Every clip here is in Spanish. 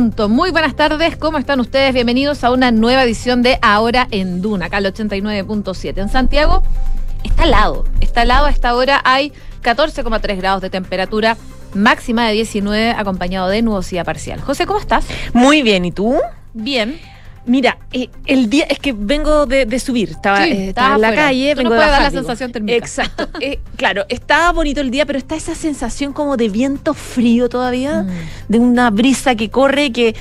punto. Muy buenas tardes, ¿cómo están ustedes? Bienvenidos a una nueva edición de Ahora en Duna, acá al 89.7. En Santiago está helado, está helado. A esta hora hay 14,3 grados de temperatura, máxima de 19, acompañado de nubosidad parcial. José, ¿cómo estás? Muy bien, ¿y tú? Bien. Mira, eh, el día es que vengo de, subir, estaba, sí, eh, estaba en la calle, Tú vengo no de dar la digo. sensación térmica. Exacto. eh, claro, estaba bonito el día, pero está esa sensación como de viento frío todavía, Mm. de una brisa que corre que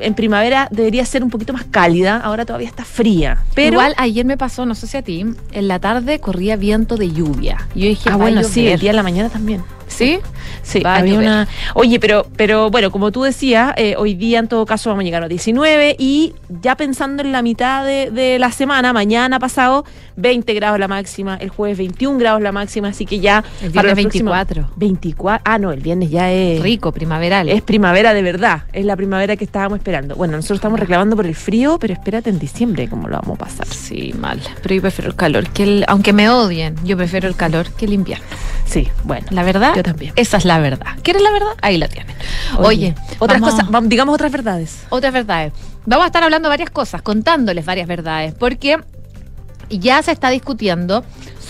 en primavera debería ser un poquito más cálida, ahora todavía está fría. Pero Igual ayer me pasó, no sé si a ti, en la tarde corría viento de lluvia. Yo dije, Ah, bueno, sí, el día de la mañana también. ¿Sí? Sí, Va había una. Oye, pero, pero bueno, como tú decías, eh, hoy día en todo caso vamos a llegar a 19 y ya pensando en la mitad de, de la semana, mañana pasado, 20 grados la máxima, el jueves 21 grados la máxima, así que ya. El para viernes próximos- 24. 24. Ah, no, el viernes ya es. Rico, primaveral. Es primavera de verdad, es la primavera que estábamos esperando. Bueno, nosotros estamos reclamando por el frío, pero espérate en diciembre cómo lo vamos a pasar. Sí, mal. Pero yo prefiero el calor que el. Aunque me odien, yo prefiero el calor que el invierno. Sí, bueno. La verdad. Yo también. Esa es la verdad. ¿Quieres la verdad? Ahí la tienen. Oye, otras vamos- cosas, digamos otras verdades. Otras verdades. Vamos a estar hablando varias cosas, contándoles varias verdades, porque ya se está discutiendo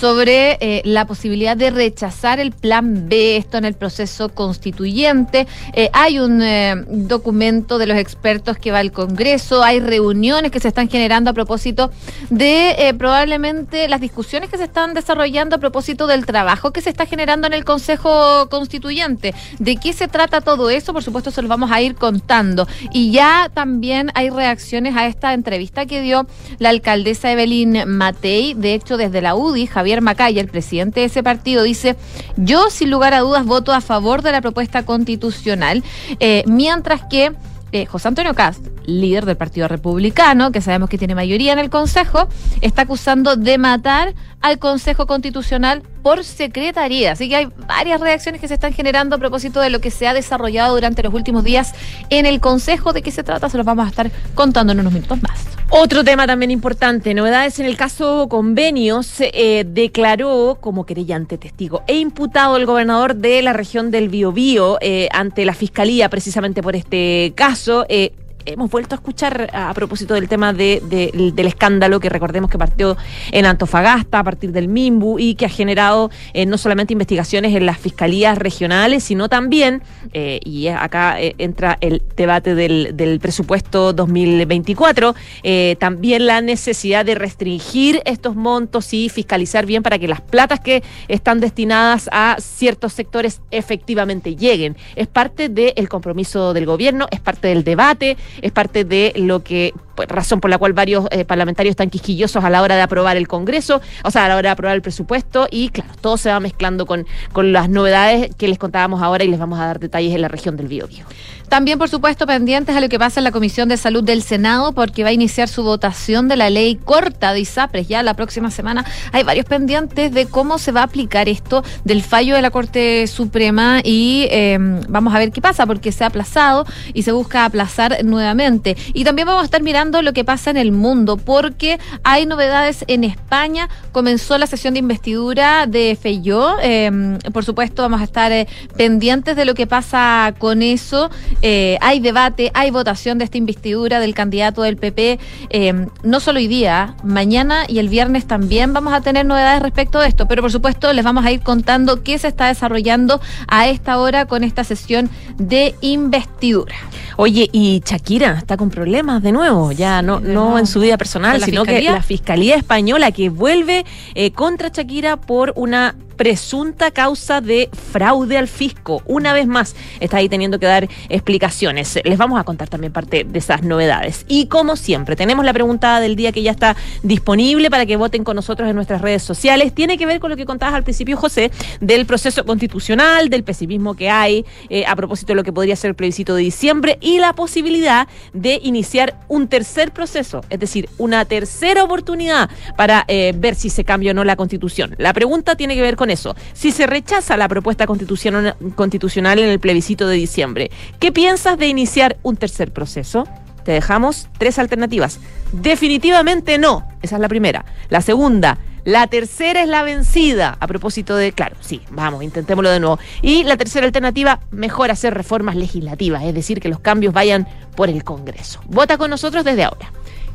sobre eh, la posibilidad de rechazar el plan B, esto en el proceso constituyente. Eh, hay un eh, documento de los expertos que va al Congreso, hay reuniones que se están generando a propósito de probablemente las discusiones que se están desarrollando a propósito del trabajo que se está generando en el Consejo Constituyente. ¿De qué se trata todo eso? Por supuesto, se los vamos a ir contando. Y ya también hay reacciones a esta entrevista que dio la alcaldesa Evelyn Matei. De hecho, desde la UDI, Javier Macaya, el presidente de ese partido, dice, yo sin lugar a dudas voto a favor de la propuesta constitucional, eh, mientras que eh, José Antonio Cast, líder del Partido Republicano, que sabemos que tiene mayoría en el Consejo, está acusando de matar al Consejo Constitucional por secretaría. Así que hay varias reacciones que se están generando a propósito de lo que se ha desarrollado durante los últimos días en el Consejo. ¿De qué se trata? Se los vamos a estar contando en unos minutos más. Otro tema también importante, novedades en el caso Convenios, eh, declaró como querellante testigo e imputado el gobernador de la región del Biobío eh, ante la fiscalía precisamente por este caso. Eh, Hemos vuelto a escuchar a, propósito del tema de- de- del escándalo que recordemos que partió en Antofagasta a partir del MIMBU y que ha generado eh, no solamente investigaciones en las fiscalías regionales, sino también, eh, y acá eh, entra el debate del, del presupuesto 2024, eh, también la necesidad de restringir estos montos y fiscalizar bien para que las platas que están destinadas a ciertos sectores efectivamente lleguen. Es parte del compromiso del gobierno, es parte del debate, es parte de lo que razón por la cual varios eh, parlamentarios están quisquillosos a la hora de aprobar el Congreso, o sea, a la hora de aprobar el presupuesto y claro, todo se va mezclando con, con las novedades que les contábamos ahora y les vamos a dar detalles en la región del Biobío. También, por supuesto, pendientes a lo que pasa en la Comisión de Salud del Senado, porque va a iniciar su votación de la ley corta de ISAPRES ya la próxima semana. Hay varios pendientes de cómo se va a aplicar esto del fallo de la Corte Suprema y eh, vamos a ver qué pasa, porque se ha aplazado y se busca aplazar nuevamente. Y también vamos a estar mirando lo que pasa en el mundo, porque hay novedades en España. Comenzó la sesión de investidura de Feyó. Eh, por supuesto, vamos a estar eh, pendientes de lo que pasa con eso. Eh, hay debate, hay votación de esta investidura del candidato del PP, eh, no solo hoy día, mañana y el viernes también vamos a tener novedades respecto de esto, pero por supuesto les vamos a ir contando qué se está desarrollando a esta hora con esta sesión de investidura. Oye, y Shakira está con problemas de nuevo, ya no, no en su vida personal, ¿Con la sino fiscalía? que la Fiscalía Española que vuelve eh, contra Shakira por una presunta causa de fraude al fisco. Una vez más, está ahí teniendo que dar explicaciones. Les vamos a contar también parte de esas novedades. Y como siempre, tenemos la pregunta del día que ya está disponible para que voten con nosotros en nuestras redes sociales. Tiene que ver con lo que contabas al principio, José, del proceso constitucional, del pesimismo que hay eh, a propósito de lo que podría ser el plebiscito de diciembre y la posibilidad de iniciar un tercer proceso, es decir, una tercera oportunidad para eh, ver si se cambia o no la constitución. La pregunta tiene que ver con eso. Si se rechaza la propuesta constitucional, constitucional en el plebiscito de diciembre, ¿qué piensas de iniciar un tercer proceso? Te dejamos tres alternativas. Definitivamente no. Esa es la primera. La segunda, La tercera es la vencida. A propósito de, claro, sí, vamos, intentémoslo de nuevo. Y la tercera alternativa, mejor hacer reformas legislativas, es decir, que los cambios vayan por el Congreso. Vota con nosotros desde ahora.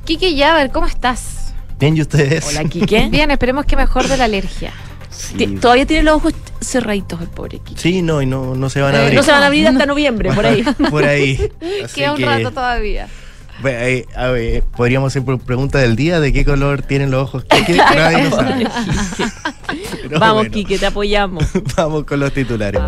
Kike Yaver, ¿cómo estás? Bien, ¿y ustedes? Hola, Quique. Bien, esperemos que mejor de la alergia. Todavía tiene los ojos cerraditos el pobre Quique. Sí, no, y no, no se van a Eh, abrir. No se van a abrir hasta No. noviembre, por ahí. Por ahí. Así Queda un que, rato todavía. bueno, ahí, a ver, podríamos hacer por pregunta del día de qué color tienen los ojos. ¿Qué, qué? Nadie lo sabe. Vamos, bueno, Quique, te apoyamos. Vamos con los titulares.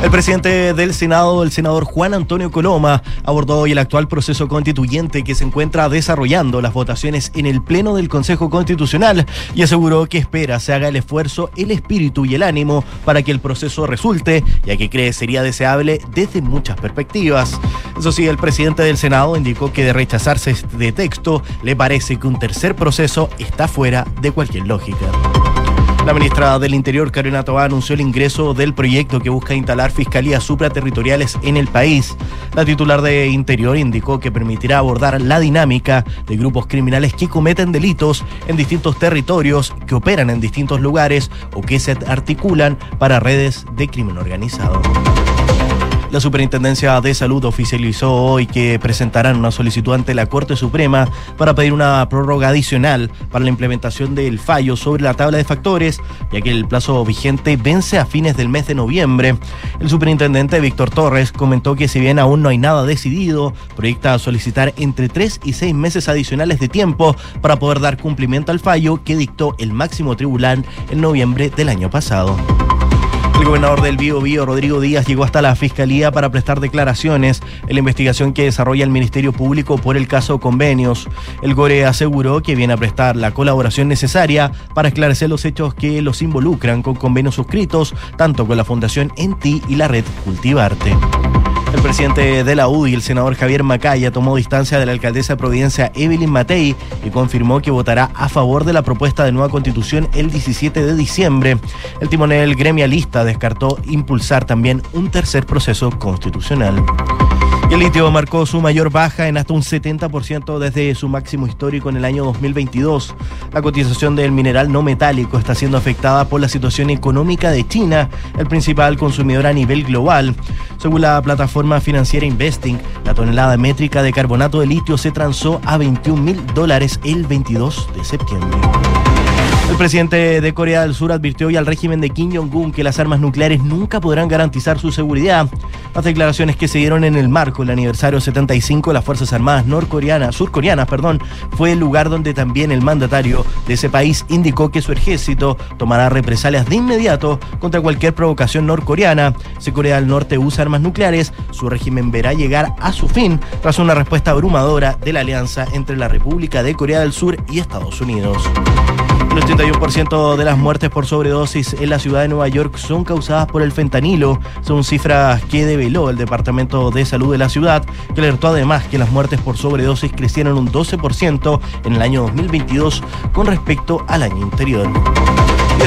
El presidente del Senado, el senador Juan Antonio Coloma, abordó hoy el actual proceso constituyente que se encuentra desarrollando las votaciones en el Pleno del Consejo Constitucional y aseguró que espera se haga el esfuerzo, el espíritu y el ánimo para que el proceso resulte, ya que cree sería deseable desde muchas perspectivas. Eso sí, el presidente del Senado indicó que de rechazarse este texto, le parece que un tercer proceso está fuera de cualquier lógica. La ministra del Interior, Carolina Toá, anunció el ingreso del proyecto que busca instalar fiscalías supraterritoriales en el país. La titular de Interior indicó que permitirá abordar la dinámica de grupos criminales que cometen delitos en distintos territorios, que operan en distintos lugares o que se articulan para redes de crimen organizado. La Superintendencia de Salud oficializó hoy que presentarán una solicitud ante la Corte Suprema para pedir una prórroga adicional para la implementación del fallo sobre la tabla de factores, ya que el plazo vigente vence a fines del mes de noviembre. El superintendente Víctor Torres comentó que si bien aún no hay nada decidido, proyecta solicitar entre tres y seis meses adicionales de tiempo para poder dar cumplimiento al fallo que dictó el máximo tribunal en noviembre del año pasado. El gobernador del Bío Bío, Rodrigo Díaz, llegó hasta la fiscalía para prestar declaraciones en la investigación que desarrolla el Ministerio Público por el caso Convenios. El Gore aseguró que viene a prestar la colaboración necesaria para esclarecer los hechos que los involucran con convenios suscritos, tanto con la Fundación Enti y la red Cultivarte. El presidente de la UDI, el senador Javier Macaya, tomó distancia de la alcaldesa de Providencia, Evelyn Matei, y confirmó que votará a favor de la propuesta de nueva constitución el 17 de diciembre. El timonel gremialista descartó impulsar también un tercer proceso constitucional. El litio marcó su mayor baja en hasta un 70% desde su máximo histórico en el año 2022. La cotización del mineral no metálico está siendo afectada por la situación económica de China, el principal consumidor a nivel global. Según la plataforma financiera Investing, la tonelada métrica de carbonato de litio se transó a 21 mil dólares el 22 de septiembre. El presidente de Corea del Sur advirtió hoy al régimen de Kim Jong-un que las armas nucleares nunca podrán garantizar su seguridad. Las declaraciones que se dieron en el marco del aniversario 75 de las Fuerzas Armadas norcoreanas, surcoreanas, perdón, fue el lugar donde también el mandatario de ese país indicó que su ejército tomará represalias de inmediato contra cualquier provocación norcoreana. Si Corea del Norte usa armas nucleares, su régimen verá llegar a su fin tras una respuesta abrumadora de la alianza entre la República de Corea del Sur y Estados Unidos. El 81% de las muertes por sobredosis en la ciudad de Nueva York son causadas por el fentanilo, son cifras que develó el Departamento de Salud de la ciudad, que alertó además que las muertes por sobredosis crecieron un 12% en el año 2022 con respecto al año anterior.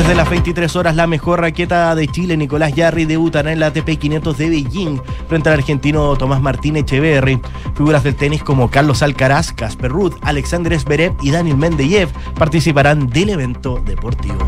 Desde las 23 horas, la mejor raqueta de Chile, Nicolás Yarri, debutará en la ATP 500 de Beijing frente al argentino Tomás Martín Echeverry. Figuras del tenis como Carlos Alcaraz, Casper Ruud, Alexander Zverev y Daniel Mendeyev participarán del evento deportivo.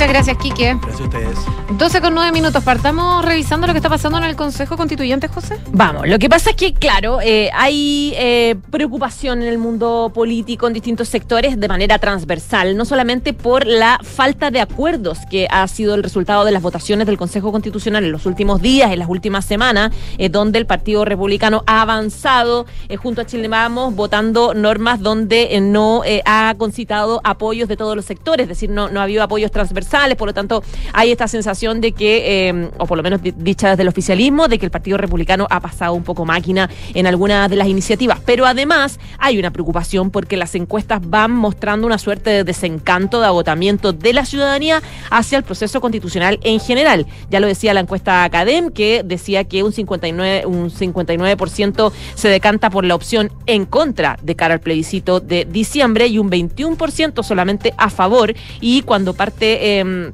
Muchas gracias, Quique. Gracias a ustedes. 12 con 9 minutos. Partamos revisando lo que está pasando en el Consejo Constituyente, José. Vamos, lo que pasa es que, claro, eh, hay eh, preocupación en el mundo político en distintos sectores de manera transversal, no solamente por la falta de acuerdos que ha sido el resultado de las votaciones del Consejo Constitucional en los últimos días, en las últimas semanas, eh, donde el Partido Republicano ha avanzado eh, junto a Chile Vamos votando normas donde eh, no eh, ha concitado apoyos de todos los sectores, es decir, no, no ha habido apoyos transversales, por lo tanto hay esta sensación de que, eh, o por lo menos di- dicha desde el oficialismo, de que el Partido Republicano ha pasado un poco máquina en algunas de las iniciativas. Pero además hay una preocupación porque las encuestas van mostrando una suerte de desencanto, de agotamiento de la ciudadanía hacia el proceso constitucional en general. Ya lo decía la encuesta Academ, que decía que un 59%, un 59% se decanta por la opción en contra de cara al plebiscito de diciembre y un 21% solamente a favor. Y cuando parte... eh,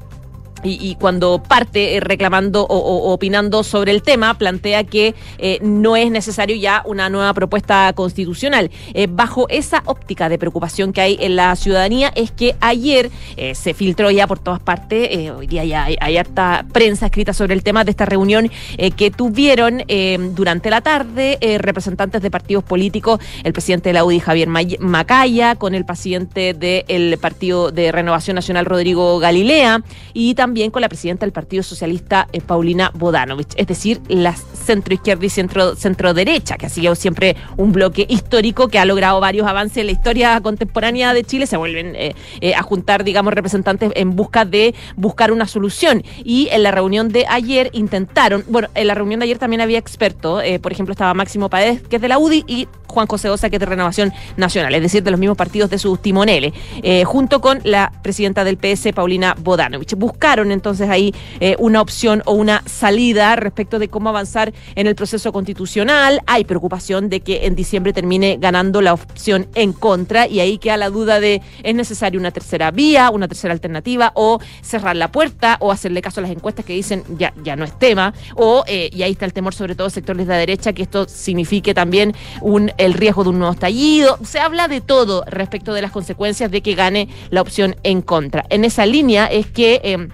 y, cuando parte eh, reclamando o, opinando sobre el tema, plantea que eh, no es necesario ya una nueva propuesta constitucional. Eh, bajo esa óptica de preocupación que hay en la ciudadanía es que ayer se filtró ya por todas partes, hoy día ya hay, harta prensa escrita sobre el tema de esta reunión que tuvieron durante la tarde representantes de partidos políticos, el presidente de la UDI Javier Macaya, con el presidente del Partido de Renovación Nacional Rodrigo Galilea y también con la presidenta del Partido Socialista, eh, Paulina Bodanovich, es decir, la centro izquierda y centro, centro derecha, que ha sido siempre un bloque histórico que ha logrado varios avances en la historia contemporánea de Chile, se vuelven eh, eh, a juntar, digamos, representantes en busca de buscar una solución. Y en la reunión de ayer intentaron, bueno, en la reunión de ayer también había expertos, por ejemplo, estaba Máximo Paez, que es de la UDI, y Juan José Osa, que es de Renovación Nacional, es decir, de los mismos partidos de sus timoneles, junto con la presidenta del PS, Paulina Bodanovich. Buscaron entonces ahí eh, una opción o una salida respecto de cómo avanzar en el proceso constitucional. Hay preocupación de que en diciembre termine ganando la opción en contra y ahí queda la duda de es necesaria una tercera vía, una tercera alternativa o cerrar la puerta o hacerle caso a las encuestas que dicen ya, ya no es tema o eh, y ahí está el temor sobre todo sectores de la derecha que esto signifique también un, el riesgo de un nuevo estallido. Se habla de todo respecto de las consecuencias de que gane la opción en contra. En esa línea es que... Em,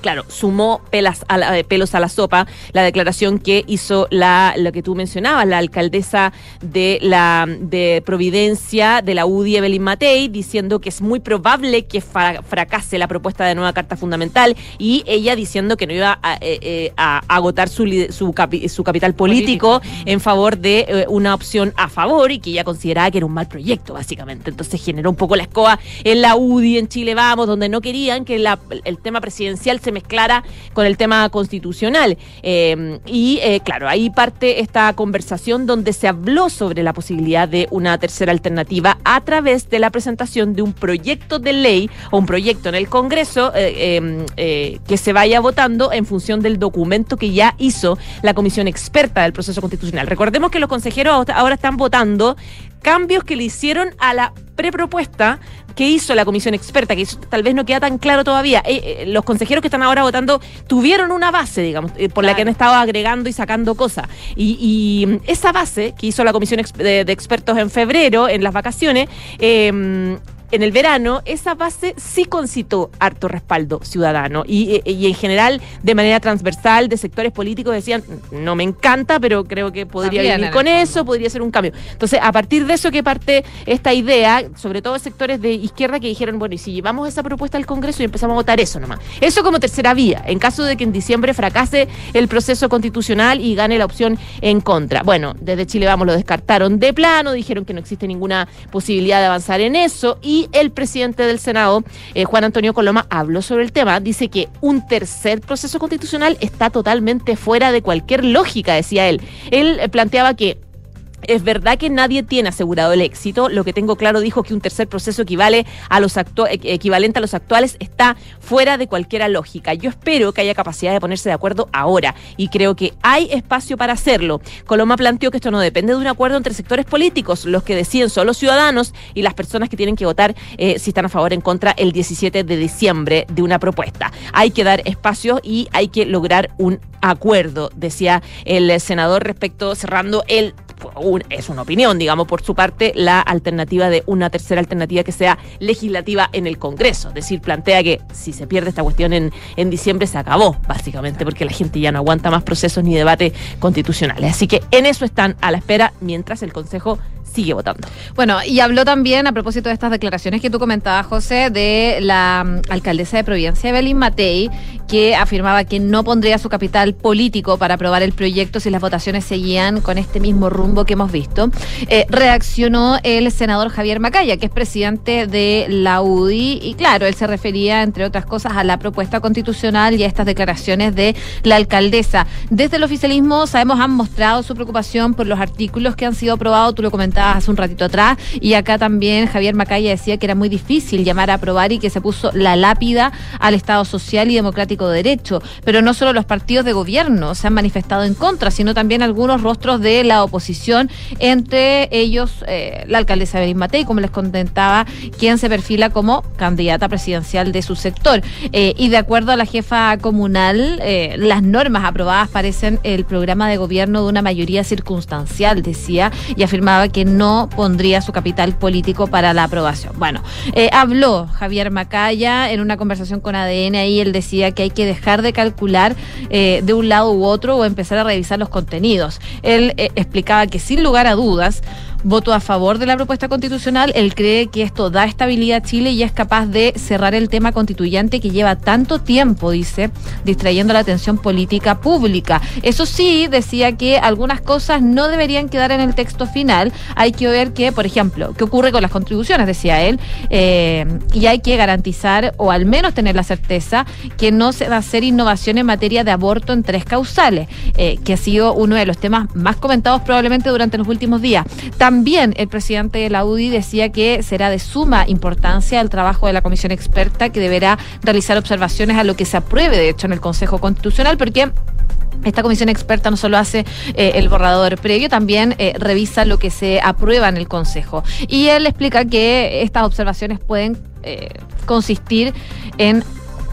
claro, sumó pelas a pelos a la sopa la declaración que hizo la, lo que tú mencionabas, la alcaldesa de la de Providencia de la UDI, Evelyn Matei, diciendo que es muy probable que fracase la propuesta de nueva carta fundamental y ella diciendo que no iba a, eh, eh, agotar su, su, su, capital político, en favor de eh, una opción a favor y que ella consideraba que era un mal proyecto, básicamente. Entonces generó un poco la escoba en la UDI, en Chile Vamos, donde no querían que la, el tema presidencial se mezclara con el tema constitucional. Eh, y eh, claro, ahí parte esta conversación donde se habló sobre la posibilidad de una tercera alternativa a través de la presentación de un proyecto de ley o un proyecto en el Congreso eh, em, que se vaya votando en función del documento que ya hizo la comisión experta del proceso constitucional. Recordemos que los consejeros ahora están votando cambios que le hicieron a la prepropuesta que hizo la comisión experta, que tal vez no queda tan claro todavía. Eh, eh, los consejeros que están ahora votando tuvieron una base, digamos, eh, por la que han estado agregando y sacando cosas. Y, esa base que hizo la comisión de, de, expertos en febrero, en las vacaciones, en el verano, esa base sí concitó harto respaldo ciudadano y, en general de manera transversal de sectores políticos decían, no me encanta, pero creo que podría vivir con eso, podría ser un cambio. Entonces, a partir de eso que parte esta idea, sobre todo sectores de izquierda que dijeron, bueno, y si llevamos esa propuesta al Congreso y empezamos a votar eso nomás. Eso como tercera vía, en caso de que en diciembre fracase el proceso constitucional y gane la opción en contra. Bueno, desde Chile Vamos lo descartaron de plano, dijeron que no existe ninguna posibilidad de avanzar en eso y el presidente del Senado, eh, Juan Antonio Coloma, habló sobre el tema. Dice que un tercer proceso constitucional está totalmente fuera de cualquier lógica, decía él. Él eh, planteaba que es verdad que nadie tiene asegurado el éxito. Lo que tengo claro dijo que un tercer proceso equivale a los equivalente a los actuales está fuera de cualquier lógica. Yo espero que haya capacidad de ponerse de acuerdo ahora y creo que hay espacio para hacerlo. Coloma planteó que esto no depende de un acuerdo entre sectores políticos. Los que deciden son los ciudadanos y las personas que tienen que votar eh, si están a favor o en contra el 17 de diciembre de una propuesta. Hay que dar espacio y hay que lograr un acuerdo, decía el senador respecto cerrando el es una opinión, digamos, por su parte, la alternativa de una tercera alternativa que sea legislativa en el Congreso. Es decir, plantea que si se pierde esta cuestión en, en diciembre se acabó, básicamente, porque la gente ya no aguanta más procesos ni debates constitucionales. Así que en eso están a la espera mientras el Consejo sigue votando. Bueno, y habló también a propósito de estas declaraciones que tú comentabas, José, de la mm, alcaldesa de Providencia, Evelyn Matei, que afirmaba que no pondría su capital político para aprobar el proyecto si las votaciones seguían con este mismo rumbo que hemos visto. Eh, reaccionó el senador Javier Macaya, que es presidente de la UDI, y claro, él se refería, entre otras cosas, a la propuesta constitucional y a estas declaraciones de la alcaldesa. Desde el oficialismo, sabemos, han mostrado su preocupación por los artículos que han sido aprobados, tú lo comentabas hace un ratito atrás. Y acá también Javier Macaya decía que era muy difícil llamar a aprobar y que se puso la lápida al Estado social y democrático de derecho. Pero no solo los partidos de gobierno se han manifestado en contra, sino también algunos rostros de la oposición, entre ellos eh, la alcaldesa Berín Matei, como les contentaba, quien se perfila como candidata presidencial de su sector. Eh, y de acuerdo a la jefa comunal, eh, las normas aprobadas parecen el programa de gobierno de una mayoría circunstancial, decía, y afirmaba que no pondría su capital político para la aprobación. Bueno, eh, habló Javier Macaya en una conversación con ADN, ahí él decía que hay que dejar de calcular eh, de un lado u otro o empezar a revisar los contenidos. Él eh, explicaba que sin lugar a dudas, votó a favor de la propuesta constitucional. Él cree que esto da estabilidad a Chile y es capaz de cerrar el tema constituyente que lleva tanto tiempo, dice, distrayendo la atención política pública. Eso sí, decía que algunas cosas no deberían quedar en el texto final. Hay que ver que, por ejemplo, qué ocurre con las contribuciones, decía él, eh, y hay que garantizar o al menos tener la certeza que no se va a hacer innovación en materia de aborto en tres causales, eh, que ha sido uno de los temas más comentados probablemente durante los últimos días. También el presidente de la UDI decía que será de suma importancia el trabajo de la comisión experta que deberá realizar observaciones a lo que se apruebe, de hecho, en el Consejo Constitucional, porque esta comisión experta no solo hace eh, el borrador previo, también eh, revisa lo que se aprueba en el Consejo. Y él explica que estas observaciones pueden eh, consistir en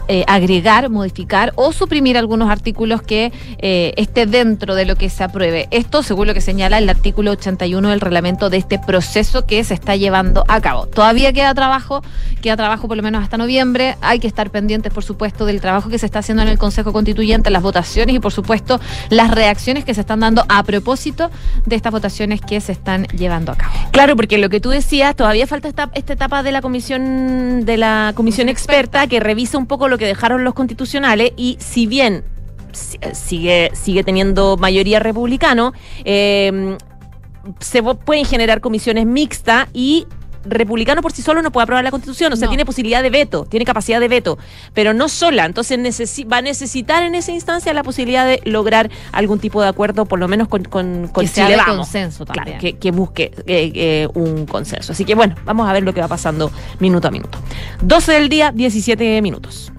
eh, agregar, modificar o suprimir algunos artículos que eh, esté dentro de lo que se apruebe. Esto, según lo que señala el artículo 81 del reglamento de este proceso que se está llevando a cabo. Todavía queda trabajo, queda trabajo por lo menos hasta noviembre. Hay que estar pendientes, por supuesto, del trabajo que se está haciendo en el Consejo Constituyente, las votaciones y, por supuesto, las reacciones que se están dando a propósito de estas votaciones que se están llevando a cabo. Claro, porque lo que tú decías, todavía falta esta, esta etapa de la comisión de la comisión experta que revisa un poco lo que dejaron los constitucionales y si bien si- sigue sigue teniendo mayoría republicano, eh, se pueden generar comisiones mixtas y republicano por sí solo no puede aprobar la constitución, o sea, No. tiene posibilidad de veto, tiene capacidad de veto, pero no sola, entonces va a necesitar en esa instancia la posibilidad de lograr algún tipo de acuerdo, por lo menos con, con, con que sea Chile de Vamos. consenso también. Claro, que, que busque eh, eh, un consenso. Así que bueno, vamos a ver lo que va pasando minuto a minuto. 12 del día, 17 minutos.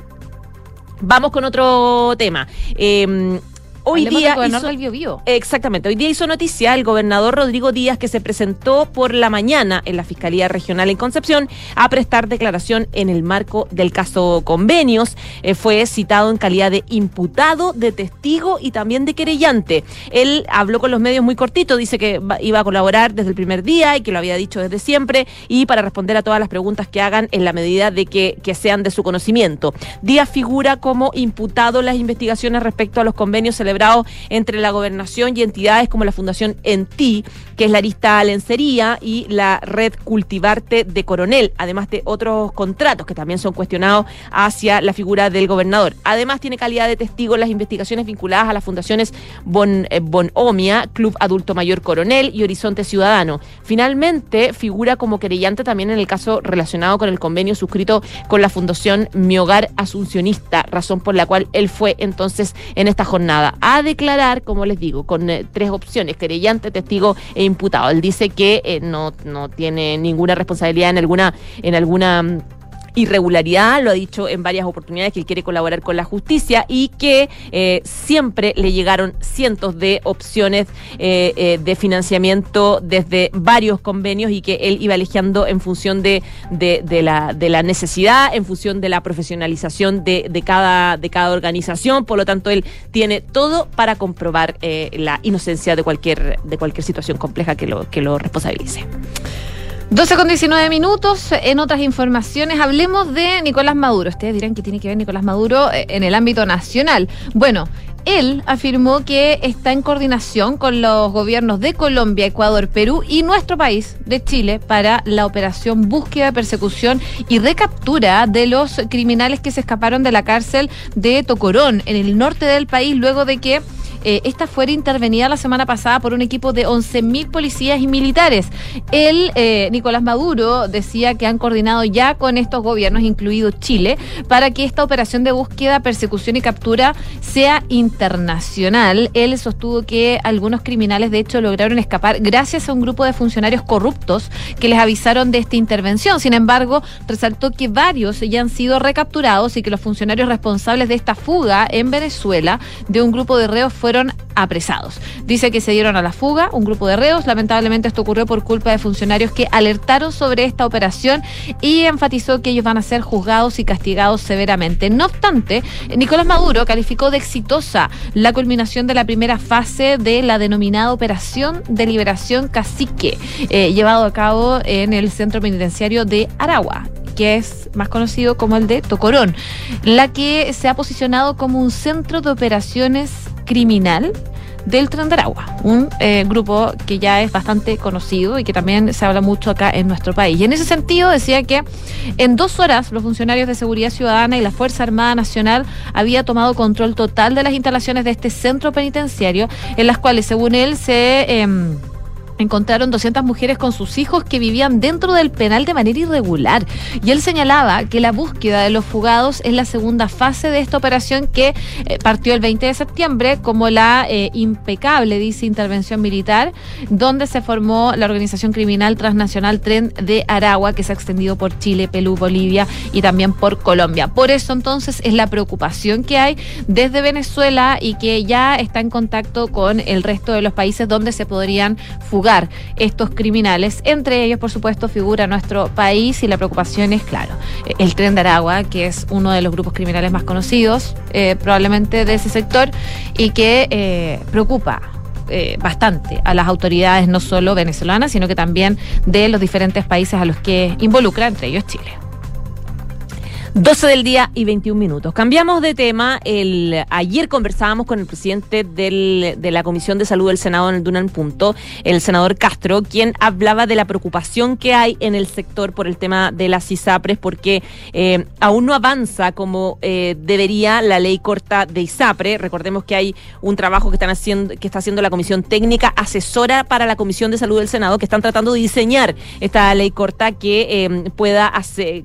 Vamos con otro tema. Eh, hoy Hablemos día del gobernador hizo- del. Exactamente. Hoy día hizo noticia el gobernador Rodrigo Díaz que se presentó por la mañana en la Fiscalía Regional en Concepción a prestar declaración en el marco del caso convenios. Eh, fue citado en calidad de imputado, de testigo y también de querellante. Él habló con los medios muy cortito, dice que iba a colaborar desde el primer día y que lo había dicho desde siempre y para responder a todas las preguntas que hagan en la medida de que, que sean de su conocimiento. Díaz figura como imputado en las investigaciones respecto a los convenios celebrados entre la gobernación y entidades como la Fundación Enti, que es la arista Lencería y la red Cultivarte de Coronel, además de otros contratos que también son cuestionados hacia la figura del gobernador. Además tiene calidad de testigo en las investigaciones vinculadas a las fundaciones Bon, eh, Bonomia, Club Adulto Mayor Coronel y Horizonte Ciudadano. Finalmente figura como querellante también en el caso relacionado con el convenio suscrito con la Fundación Mi Hogar Asuncionista, razón por la cual él fue entonces en esta jornada a declarar, como les digo, con eh, tres opciones, querellante, testigo e imputado. Él dice que eh, no, no tiene ninguna responsabilidad en alguna, en alguna mm, irregularidad, lo ha dicho en varias oportunidades que él quiere colaborar con la justicia y que eh, siempre le llegaron cientos de opciones eh, eh, de financiamiento desde varios convenios y que él iba eligiendo en función de, de, de la, de la necesidad, en función de la profesionalización de, de cada, de cada organización, por lo tanto él tiene todo para comprobar la inocencia de cualquier, de cualquier situación compleja que lo, que lo responsabilice. 12 con 19 minutos. En otras informaciones, hablemos de Nicolás Maduro. Ustedes dirán que tiene que ver Nicolás Maduro eh, en el ámbito nacional. Bueno, él afirmó que está en coordinación con los gobiernos de Colombia, Ecuador, Perú y nuestro país, de Chile, para la operación búsqueda, persecución y recaptura de los criminales que se escaparon de la cárcel de Tocorón, en el norte del país, luego de que eh, esta fuera intervenida la semana pasada por un equipo de 11.000 policías y militares. Él, eh, Nicolás Maduro, decía que han coordinado ya con estos gobiernos, incluido Chile, para que esta operación de búsqueda, persecución y captura sea internacional. Él sostuvo que algunos criminales, de hecho, lograron escapar gracias a un grupo de funcionarios corruptos que les avisaron de esta intervención. Sin embargo, resaltó que varios ya han sido recapturados y que los funcionarios responsables de esta fuga en Venezuela de un grupo de reos fueron apresados. Dice que se dieron a la fuga un grupo de reos. Lamentablemente esto ocurrió por culpa de funcionarios que alertaron sobre esta operación y enfatizó que ellos van a ser juzgados y castigados severamente. No obstante, Nicolás Maduro calificó de exitosa la culminación de la primera fase de la denominada Operación de Liberación Cacique, eh, llevado a cabo en el centro penitenciario de Aragua que es más conocido como el de Tocorón, la que se ha posicionado como un centro de operaciones criminal del Tren de un eh, grupo que ya es bastante conocido y que también se habla mucho acá en nuestro país. Y en ese sentido decía que en dos horas los funcionarios de Seguridad Ciudadana y la Fuerza Armada Nacional había tomado control total de las instalaciones de este centro penitenciario, en las cuales, según él, se... Em, encontraron 200 mujeres con sus hijos que vivían dentro del penal de manera irregular. Y él señalaba que la búsqueda de los fugados es la segunda fase de esta operación que eh, partió el 20 de septiembre como la eh, impecable, dice, intervención militar, donde se formó la organización criminal transnacional Tren de Aragua, que se ha extendido por Chile, Perú, Bolivia y también por Colombia. Por eso entonces es la preocupación que hay desde Venezuela y que ya está en contacto con el resto de los países donde se podrían fugar estos criminales. Entre ellos, por supuesto, figura nuestro país y la preocupación es, claro, el tren de Aragua, que es uno de los grupos criminales más conocidos eh, probablemente de ese sector y que eh, preocupa eh, bastante a las autoridades no solo venezolanas, sino que también de los diferentes países a los que involucra, entre ellos Chile. 12 del día y 21 minutos. Cambiamos de tema. El, ayer conversábamos con el presidente del, de la Comisión de Salud del Senado en el Dunan Punto, el senador Castro, quien hablaba de la preocupación que hay en el sector por el tema de las ISAPRES, porque eh, aún no avanza como eh, debería la ley corta de ISAPRE. Recordemos que hay un trabajo que, están haciendo, que está haciendo la Comisión Técnica Asesora para la Comisión de Salud del Senado, que están tratando de diseñar esta ley corta que eh, pueda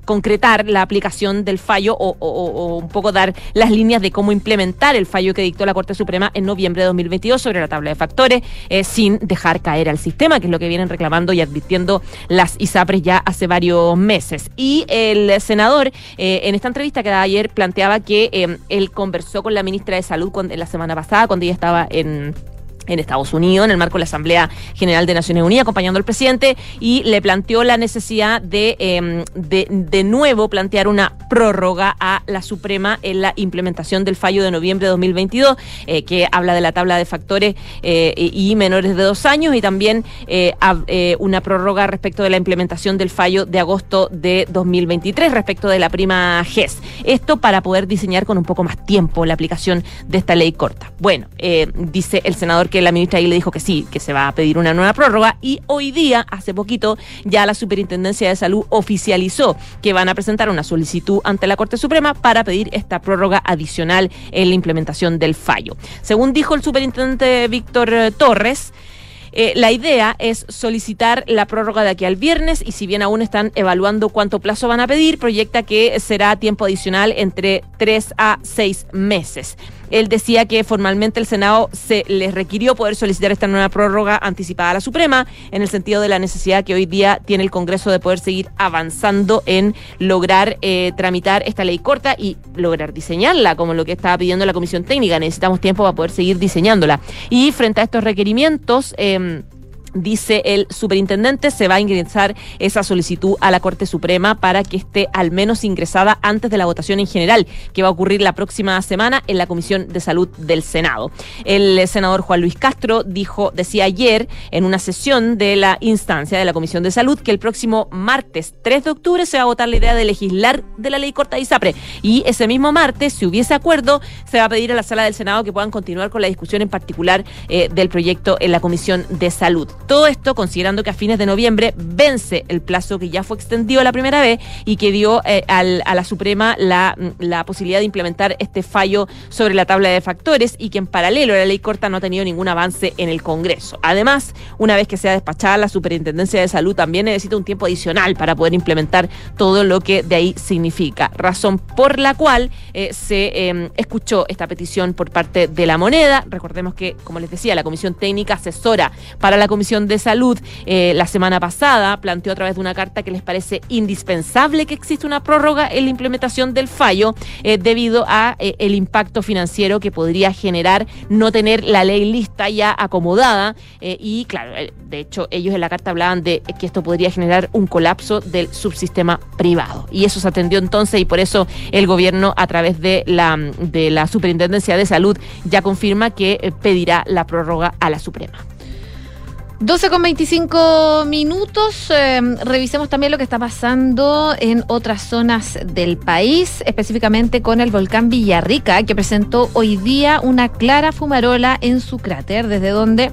concretar la aplicación del fallo o, un poco dar las líneas de cómo implementar el fallo que dictó la Corte Suprema en noviembre de 2022 sobre la tabla de factores eh, sin dejar caer al sistema, que es lo que vienen reclamando y advirtiendo las ISAPRES ya hace varios meses. Y el senador eh, en esta entrevista que ayer planteaba que eh, él conversó con la ministra de Salud la semana pasada cuando ella estaba en en Estados Unidos, en el marco de la Asamblea General de Naciones Unidas, acompañando al presidente, y le planteó la necesidad de, em, de, de, nuevo plantear una prórroga a la Suprema en la implementación del fallo de noviembre de 2022, eh, que habla de la tabla de factores eh, y menores de dos años, y también eh, una prórroga respecto de la implementación del fallo de agosto de 2023 respecto de la prima GES. Esto para poder diseñar con un poco más tiempo la aplicación de esta ley corta. Bueno, dice el senador que la ministra ahí le dijo que sí, que se va a pedir una nueva prórroga y hoy día, hace poquito, ya la Superintendencia de Salud oficializó que van a presentar una solicitud ante la Corte Suprema para pedir esta prórroga adicional en la implementación del fallo. Según dijo el superintendente Víctor Torres, eh, la idea es solicitar la prórroga de aquí al viernes y si bien aún están evaluando cuánto plazo van a pedir, proyecta que será tiempo adicional entre tres a seis meses. Él decía que formalmente el Senado se les requirió poder solicitar esta nueva prórroga anticipada a la Suprema, en el sentido de la necesidad que hoy día tiene el Congreso de poder seguir avanzando en lograr eh, tramitar esta ley corta y lograr diseñarla, como lo que estaba pidiendo la Comisión Técnica. Necesitamos tiempo para poder seguir diseñándola. Y frente a estos requerimientos, eh, dice el superintendente, se va a ingresar esa solicitud a la Corte Suprema para que esté al menos ingresada antes de la votación en general, que va a ocurrir la próxima semana en la Comisión de Salud del Senado. El senador Juan Luis Castro dijo, decía ayer en una sesión de la instancia de la Comisión de Salud que el próximo martes 3 de octubre se va a votar la idea de legislar de la ley corta de ISAPRE y ese mismo martes, si hubiese acuerdo, se va a pedir a la sala del Senado que puedan continuar con la discusión en particular eh, del proyecto en la Comisión de Salud Todo esto considerando que a fines de noviembre vence el plazo que ya fue extendido la primera vez y que dio eh, a la Suprema la, la posibilidad de implementar este fallo sobre la tabla de factores y que en paralelo la ley corta no ha tenido ningún avance en el Congreso. Además, una vez que sea despachada la Superintendencia de Salud también necesita un tiempo adicional para poder implementar todo lo que de ahí significa. Razón por la cual eh, se em, escuchó esta petición por parte de la moneda. Recordemos que, como les decía, la Comisión Técnica Asesora para la Comisión de Salud eh, la semana pasada planteó a través de una carta que les parece indispensable que exista una prórroga en la implementación del fallo eh, debido a el impacto financiero que podría generar no tener la ley lista ya acomodada y claro, de hecho ellos en la carta hablaban de que esto podría generar un colapso del subsistema privado y eso se atendió entonces y por eso el gobierno a través de la, de la Superintendencia de Salud ya confirma que eh, pedirá la prórroga a la Suprema. 12 con 25 minutos. Em, revisemos también lo que está pasando en otras zonas del país, específicamente con el volcán Villarrica, que presentó hoy día una clara fumarola en su cráter, desde donde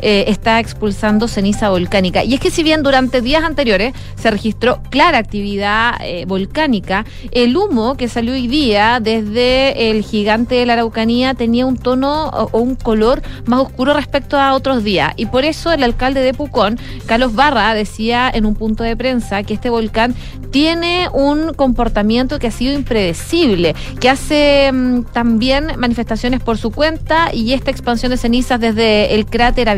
eh, está expulsando ceniza volcánica. Y es que si bien durante días anteriores se registró clara actividad eh, volcánica, el humo que salió hoy día desde el gigante de la Araucanía tenía un tono o, un color más oscuro respecto a otros días. Y por eso el alcalde de Pucón, Carlos Barra, decía en un punto de prensa que este volcán tiene un comportamiento que ha sido impredecible, que hace mm, también manifestaciones por su cuenta y esta expansión de cenizas desde el cráter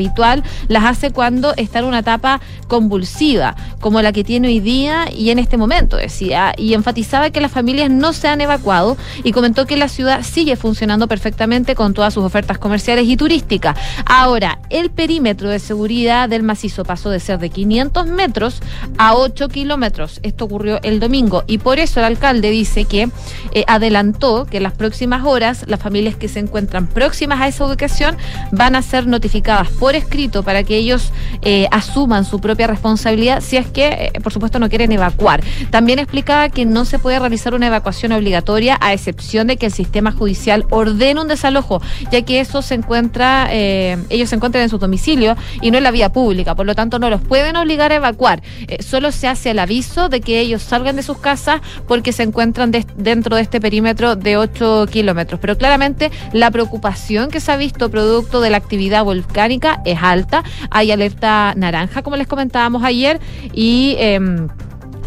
las hace cuando está en una etapa convulsiva, como la que tiene hoy día y en este momento, decía, y enfatizaba que las familias no se han evacuado y comentó que la ciudad sigue funcionando perfectamente con todas sus ofertas comerciales y turísticas. Ahora, el perímetro de seguridad del macizo pasó de ser de 500 metros a 8 kilómetros. Esto ocurrió el domingo y por eso el alcalde dice que eh, adelantó que en las próximas horas las familias que se encuentran próximas a esa ubicación van a ser notificadas por escrito para que ellos eh, asuman su propia responsabilidad si es que, eh, por supuesto, no quieren evacuar. También explicaba que no se puede realizar una evacuación obligatoria a excepción de que el sistema judicial ordene un desalojo, ya que eso se encuentra, eh, ellos se encuentran en su domicilio y no en la vía pública, por lo tanto no los pueden obligar a evacuar. solo se hace el aviso de que ellos salgan de sus casas porque se encuentran dentro de este perímetro de 8 kilómetros. Pero claramente la preocupación que se ha visto producto de la actividad volcánica es alta. Hay alerta naranja, como les comentábamos ayer, y... Em,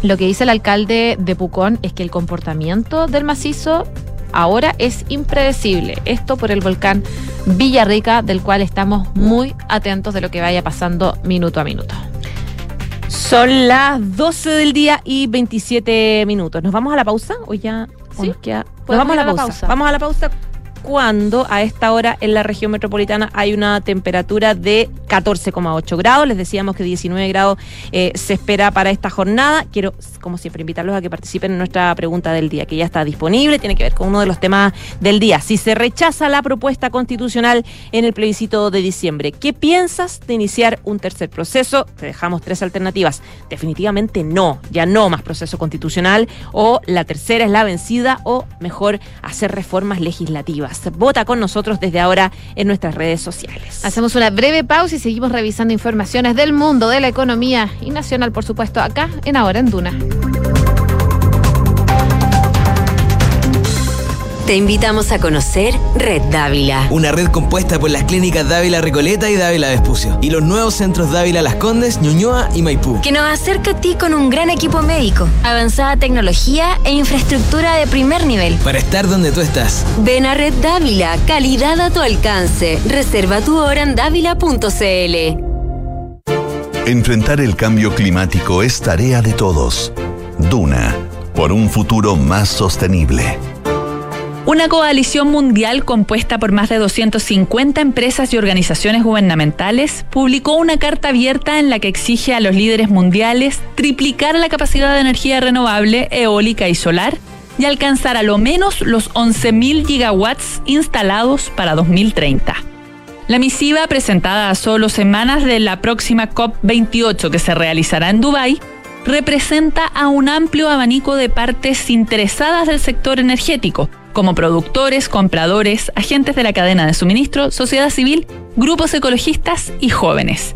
lo que dice el alcalde de Pucón es que el comportamiento del macizo ahora es impredecible. Esto por el volcán Villarrica, del cual estamos muy atentos de lo que vaya pasando minuto a minuto. Son las 12 del día y 27 minutos. ¿Nos vamos a la pausa o ya? Sí. Nos vamos a la pausa. Vamos a la pausa cuando a esta hora en la región metropolitana hay una temperatura de 14,8 grados. Les decíamos que 19 grados eh, se espera para esta jornada. Quiero, como siempre, invitarlos a que participen en nuestra pregunta del día, que ya está disponible, tiene que ver con uno de los temas del día. Si se rechaza la propuesta constitucional en el plebiscito de diciembre, ¿qué piensas de iniciar un tercer proceso? Te dejamos tres alternativas. Definitivamente no, ya no más proceso constitucional, o la tercera es la vencida, o mejor hacer reformas legislativas. Vota con nosotros desde ahora en nuestras redes sociales. Hacemos una breve pausa y seguimos revisando informaciones del mundo, de la economía y nacional, por supuesto, acá en Ahora en Duna. Te invitamos a conocer Red Dávila. Una red compuesta por las clínicas Dávila Recoleta y Dávila Vespucio. Y los nuevos centros Dávila Las Condes, Ñuñoa y Maipú. Que nos acerca a ti con un gran equipo médico, avanzada tecnología e infraestructura de primer nivel. Para estar donde tú estás. Ven a Red Dávila, calidad a tu alcance. Reserva tu hora en dávila.cl. Enfrentar el cambio climático es tarea de todos. Duna, por un futuro más sostenible. Una coalición mundial compuesta por más de 250 empresas y organizaciones gubernamentales publicó una carta abierta en la que exige a los líderes mundiales triplicar la capacidad de energía renovable, eólica y solar y alcanzar a lo menos los 11.000 gigawatts instalados para 2030. La misiva, presentada a solo semanas de la próxima COP28 que se realizará en Dubái, representa a un amplio abanico de partes interesadas del sector energético, como productores, compradores, agentes de la cadena de suministro, sociedad civil, grupos ecologistas y jóvenes.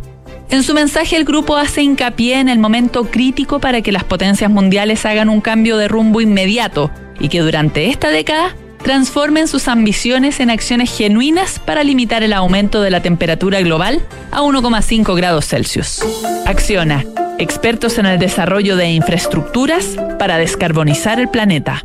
En su mensaje el grupo hace hincapié en el momento crítico para que las potencias mundiales hagan un cambio de rumbo inmediato y que durante esta década transformen sus ambiciones en acciones genuinas para limitar el aumento de la temperatura global a 1,5 grados Celsius. Acciona, expertos en el desarrollo de infraestructuras para descarbonizar el planeta.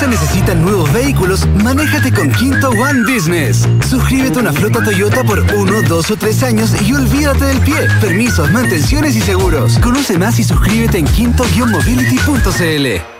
Empresa necesita nuevos vehículos, manéjate con Quinto One Business. Suscríbete a una flota Toyota por uno, dos o tres años y olvídate del pie. Permisos, mantenciones y seguros. Conoce más y suscríbete en quinto-mobility.cl.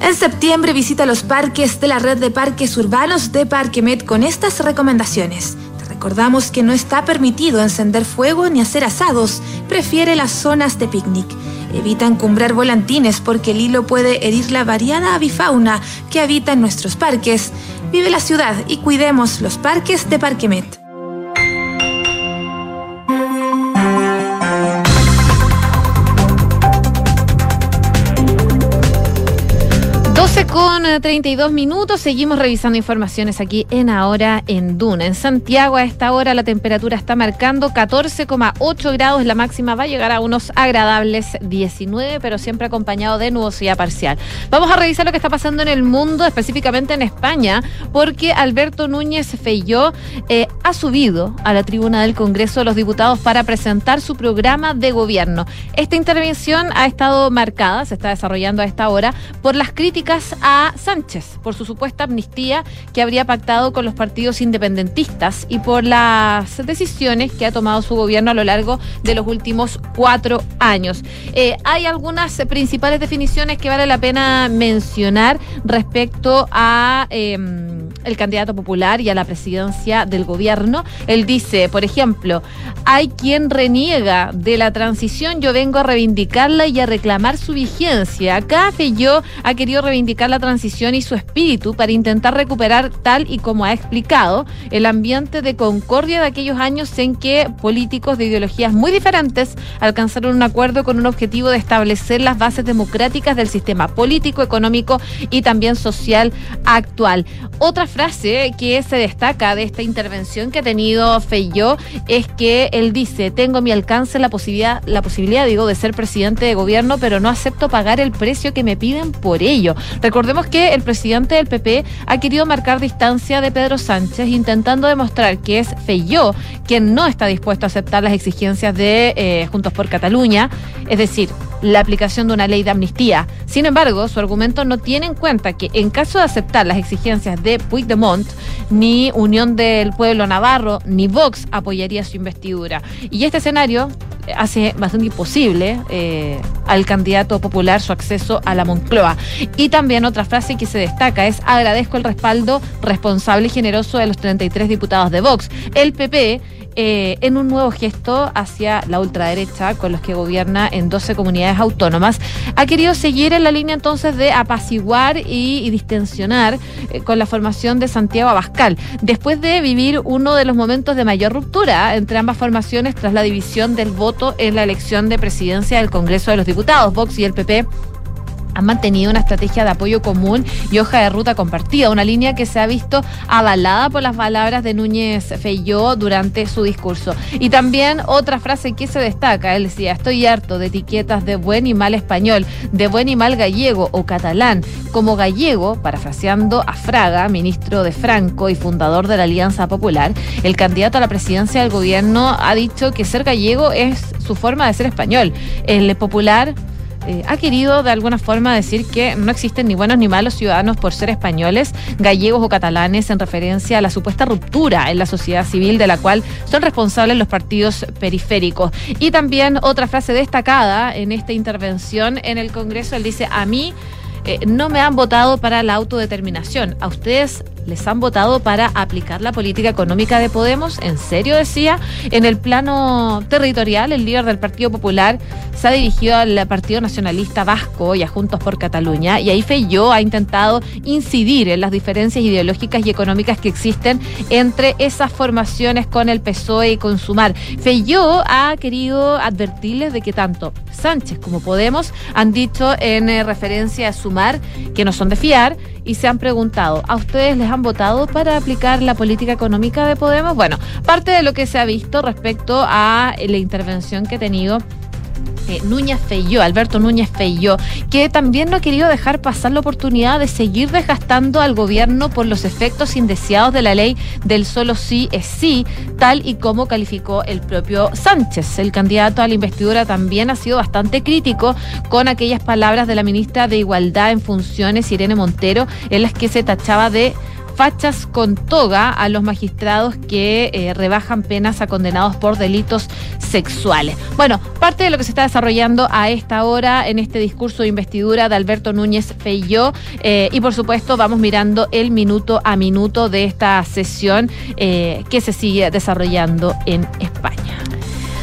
En septiembre visita los parques de la red de parques urbanos de Parquemet con estas recomendaciones. Te recordamos que no está permitido encender fuego ni hacer asados. Prefiere las zonas de picnic. Evita encumbrar volantines porque el hilo puede herir la variada avifauna que habita en nuestros parques. Vive la ciudad y cuidemos los parques de Parquemet. Con 32 minutos, seguimos revisando informaciones aquí en Ahora en Duna. En Santiago a esta hora la temperatura está marcando 14,8 grados, la máxima va a llegar a unos agradables 19, pero siempre acompañado de nubosidad parcial. Vamos a revisar lo que está pasando en el mundo, específicamente en España, porque Alberto Núñez Feyó eh, ha subido a la tribuna del Congreso de los Diputados para presentar su programa de gobierno. Esta intervención ha estado marcada, se está desarrollando a esta hora, por las críticas a Sánchez por su supuesta amnistía que habría pactado con los partidos independentistas y por las decisiones que ha tomado su gobierno a lo largo de los últimos cuatro años. Eh, hay algunas principales definiciones que vale la pena mencionar respecto a em, el candidato popular y a la presidencia del gobierno. Él dice, por ejemplo, hay quien reniega de la transición, yo vengo a reivindicarla y a reclamar su vigencia. Acá yo ha querido reivindicar indicar transición y su espíritu para intentar recuperar, tal y como ha explicado, el ambiente de concordia de aquellos años en que políticos de ideologías muy diferentes alcanzaron un acuerdo con un objetivo de establecer las bases democráticas del sistema político, económico y también social actual. Otra frase que se destaca de esta intervención que ha tenido Feyó es que él dice, tengo a mi alcance la posibilidad, la posibilidad, digo, de ser presidente de gobierno, pero no acepto pagar el precio que me piden por ello. Recordemos Recordemos que el presidente del PP ha querido marcar distancia de Pedro Sánchez, intentando demostrar que es Feyó quien no está dispuesto a aceptar las exigencias de eh, Juntos por Cataluña, es decir, la aplicación de una ley de amnistía. Sin embargo, su argumento no tiene en cuenta que en caso de aceptar las exigencias de Puigdemont, ni Unión del Pueblo Navarro, ni Vox apoyaría su investidura. Y este escenario hace bastante imposible eh, al candidato popular su acceso a la Moncloa. Y también otra frase que se destaca es agradezco el respaldo responsable y generoso de los 33 diputados de Vox. El PP eh, en un nuevo gesto hacia la ultraderecha con los que gobierna en 12 comunidades autónomas. Ha querido seguir en la línea entonces de apaciguar y, distensionar eh, con la formación de Santiago Abascal, después de vivir uno de los momentos de mayor ruptura entre ambas formaciones tras la división del voto en la elección de presidencia del Congreso de los Diputados. Vox y el PP han mantenido una estrategia de apoyo común y hoja de ruta compartida, una línea que se ha visto avalada por las palabras de Núñez Feyó durante su discurso. Y también otra frase que se destaca, él decía, estoy harto de etiquetas de buen y mal español, de buen y mal gallego o catalán. Como gallego, parafraseando a Fraga, ministro de Franco y fundador de la Alianza Popular, el candidato a la presidencia del gobierno ha dicho que ser gallego es su forma de ser español. El popular eh, ha querido de alguna forma decir que no existen ni buenos ni malos ciudadanos por ser españoles, gallegos o catalanes, en referencia a la supuesta ruptura en la sociedad civil de la cual son responsables los partidos periféricos. Y también otra frase destacada en esta intervención en el Congreso, él dice, a mí eh, no me han votado para la autodeterminación, a ustedes les han votado para aplicar la política económica de Podemos. En serio, decía, en el plano territorial, el líder del Partido Popular se ha dirigido al Partido Nacionalista Vasco y a Juntos por Cataluña, y ahí Feyó ha intentado incidir en las diferencias ideológicas y económicas que existen entre esas formaciones con el PSOE y con Sumar. Feyó ha querido advertirles de que tanto Sánchez como Podemos han dicho en eh, referencia a Sumar que no son de fiar y se han preguntado, ¿a ustedes les han votado para aplicar la política económica de Podemos? Bueno, parte de lo que se ha visto respecto a la intervención que ha tenido eh, Núñez Feyó, Alberto Núñez Feyó, que también no ha querido dejar pasar la oportunidad de seguir desgastando al gobierno por los efectos indeseados de la ley del solo sí es sí, tal y como calificó el propio Sánchez. El candidato a la investidura también ha sido bastante crítico con aquellas palabras de la ministra de Igualdad en funciones, Irene Montero, en las que se tachaba de fachas con toga a los magistrados que eh, rebajan penas a condenados por delitos sexuales. Bueno, parte de lo que se está desarrollando a esta hora en este discurso de investidura de Alberto Núñez Feyó eh, y por supuesto vamos mirando el minuto a minuto de esta sesión eh, que se sigue desarrollando en España.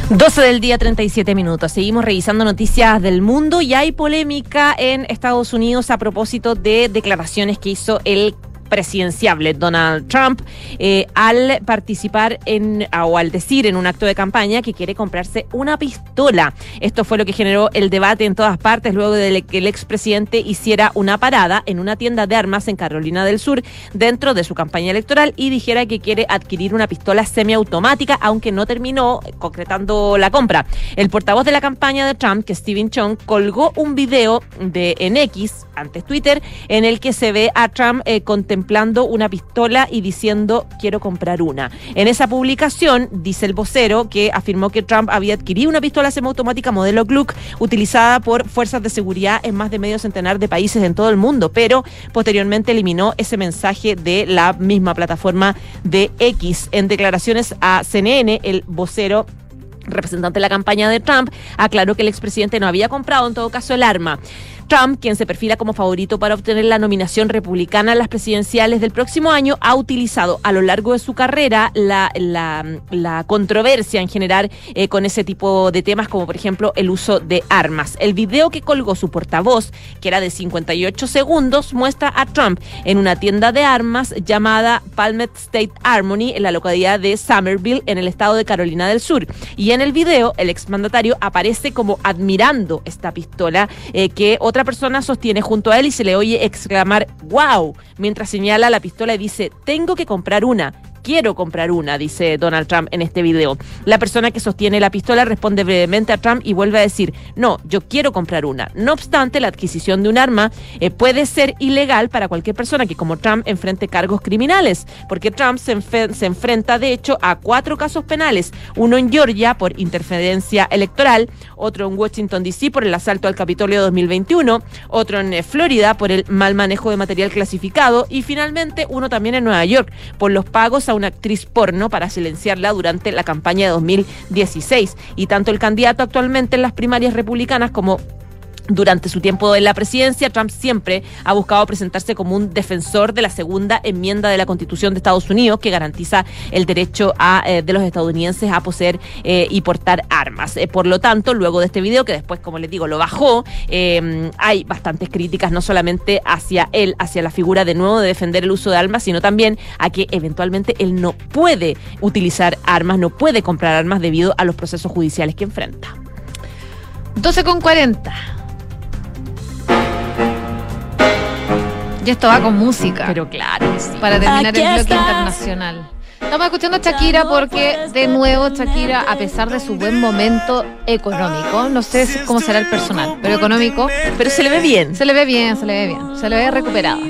12 del día, 37 minutos. Seguimos revisando noticias del mundo y hay polémica en Estados Unidos a propósito de declaraciones que hizo el presidenciable Donald Trump eh, al participar en o al decir en un acto de campaña que quiere comprarse una pistola. Esto fue lo que generó el debate en todas partes luego de que el expresidente hiciera una parada en una tienda de armas en Carolina del Sur dentro de su campaña electoral y dijera que quiere adquirir una pistola semiautomática, aunque no terminó concretando la compra. El portavoz de la campaña de Trump, que Steven Chung, colgó un video de en X, antes Twitter, en el que se ve a Trump eh, contemplando una pistola y diciendo quiero comprar una. En esa publicación dice el vocero que afirmó que Trump había adquirido una pistola semiautomática modelo Gluck utilizada por fuerzas de seguridad en más de medio centenar de países en todo el mundo, pero posteriormente eliminó ese mensaje de la misma plataforma de X. En declaraciones a CNN, el vocero representante de la campaña de Trump, aclaró que el expresidente no había comprado en todo caso el arma. Trump, quien se perfila como favorito para obtener la nominación republicana a las presidenciales del próximo año, ha utilizado a lo largo de su carrera la, la, controversia en general eh, con ese tipo de temas, como por ejemplo el uso de armas. El video que colgó su portavoz, que era de 58 segundos, muestra a Trump en una tienda de armas llamada Palmet State Harmony en la localidad de Somerville, en el estado de Carolina del Sur. Y en el video, el exmandatario aparece como admirando esta pistola eh, que otra persona sostiene junto a él y se le oye exclamar wow, mientras señala la pistola y dice, tengo que comprar una quiero comprar una, dice Donald Trump en este video. La persona que sostiene la pistola responde brevemente a Trump y vuelve a decir, no, yo quiero comprar una. No obstante, la adquisición de un arma eh, puede ser ilegal para cualquier persona que como Trump enfrente cargos criminales, porque Trump se, se enfrenta de hecho a cuatro casos penales, uno en Georgia por interferencia electoral, otro en Washington DC por el asalto al Capitolio 2021, otro en eh, Florida por el mal manejo de material clasificado y finalmente uno también en Nueva York por los pagos a una actriz porno para silenciarla durante la campaña de 2016. Y tanto el candidato actualmente en las primarias republicanas como durante su tiempo en la presidencia, Trump siempre ha buscado presentarse como un defensor de la segunda enmienda de la Constitución de Estados Unidos que garantiza el derecho eh, de los estadounidenses a poseer eh, y portar armas. Eh, por lo tanto, luego de este video, que después, como les digo, lo bajó, hay bastantes críticas no solamente hacia él, hacia la figura de nuevo de defender el uso de armas, sino también a que eventualmente él no puede utilizar armas, no puede comprar armas debido a los procesos judiciales que enfrenta. 12 con 40. Y esto va con música. Pero claro, Para terminar el bloque internacional. Estamos escuchando a Shakira porque, de nuevo, Shakira, a pesar de su buen momento económico, no sé cómo será el personal, pero económico. Pero se le ve bien. Se le ve bien, se le ve bien. Se le ve recuperado.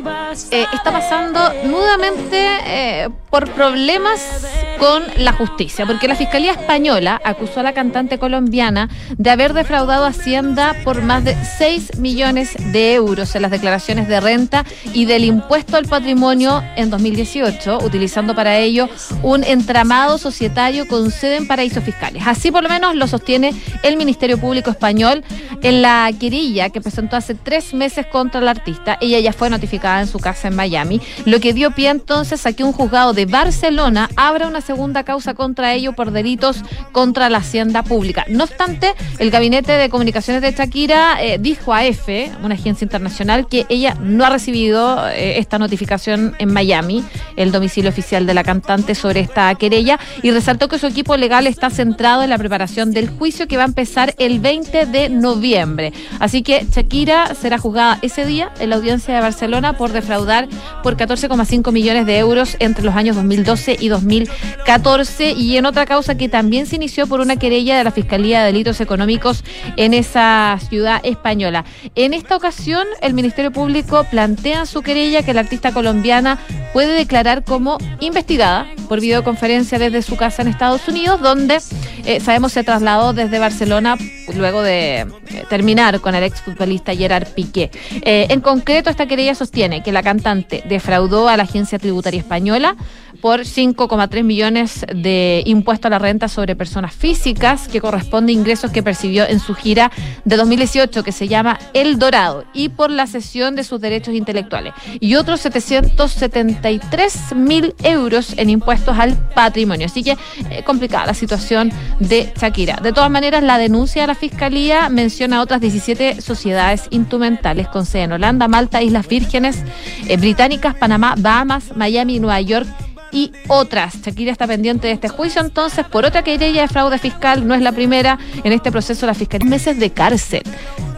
Eh, está pasando nudamente eh, por problemas con la justicia, porque la Fiscalía Española acusó a la cantante colombiana de haber defraudado Hacienda por más de 6 millones de euros en las declaraciones de renta y del impuesto al patrimonio en 2018, utilizando para ello un entramado societario con sede en paraísos fiscales. Así por lo menos lo sostiene el Ministerio Público Español en la querella que presentó hace tres meses contra la artista. Ella ya fue notificada en su casa en Miami, lo que dio pie entonces a que un juzgado de Barcelona abra una segunda causa contra ello por delitos contra la hacienda pública. No obstante, el gabinete de comunicaciones de Shakira eh, dijo a EFE, una agencia internacional, que ella no ha recibido eh, esta notificación en Miami, el domicilio oficial de la cantante sobre esta querella y resaltó que su equipo legal está centrado en la preparación del juicio que va a empezar el 20 de noviembre. Así que Shakira será juzgada ese día en la audiencia de Barcelona por defraudar por 14,5 millones de euros entre los años 2012 y 2014 y en otra causa que también se inició por una querella de la Fiscalía de Delitos Económicos en esa ciudad española. En esta ocasión, el Ministerio Público plantea su querella que la artista colombiana puede declarar como investigada por videoconferencia desde su casa en Estados Unidos, donde eh, sabemos se trasladó desde Barcelona luego de eh, terminar con el exfutbolista Gerard Piqué. Eh, en concreto, esta querella sostiene que la cantante defraudó a la agencia tributaria española por 5,3 millones de impuesto a la renta sobre personas físicas, que corresponde a ingresos que percibió en su gira de 2018, que se llama El Dorado, y por la cesión de sus derechos intelectuales. Y otros 773 mil euros en impuestos al patrimonio. Así que eh, complicada la situación de Shakira. De todas maneras, la denuncia de la Fiscalía menciona otras 17 sociedades instrumentales con sede en Holanda, Malta, Islas Vírgenes, eh, Británicas, Panamá, Bahamas, Miami, Nueva York y otras. Shakira está pendiente de este juicio, entonces, por otra querella de fraude fiscal, no es la primera en este proceso la fiscalía. Meses de cárcel.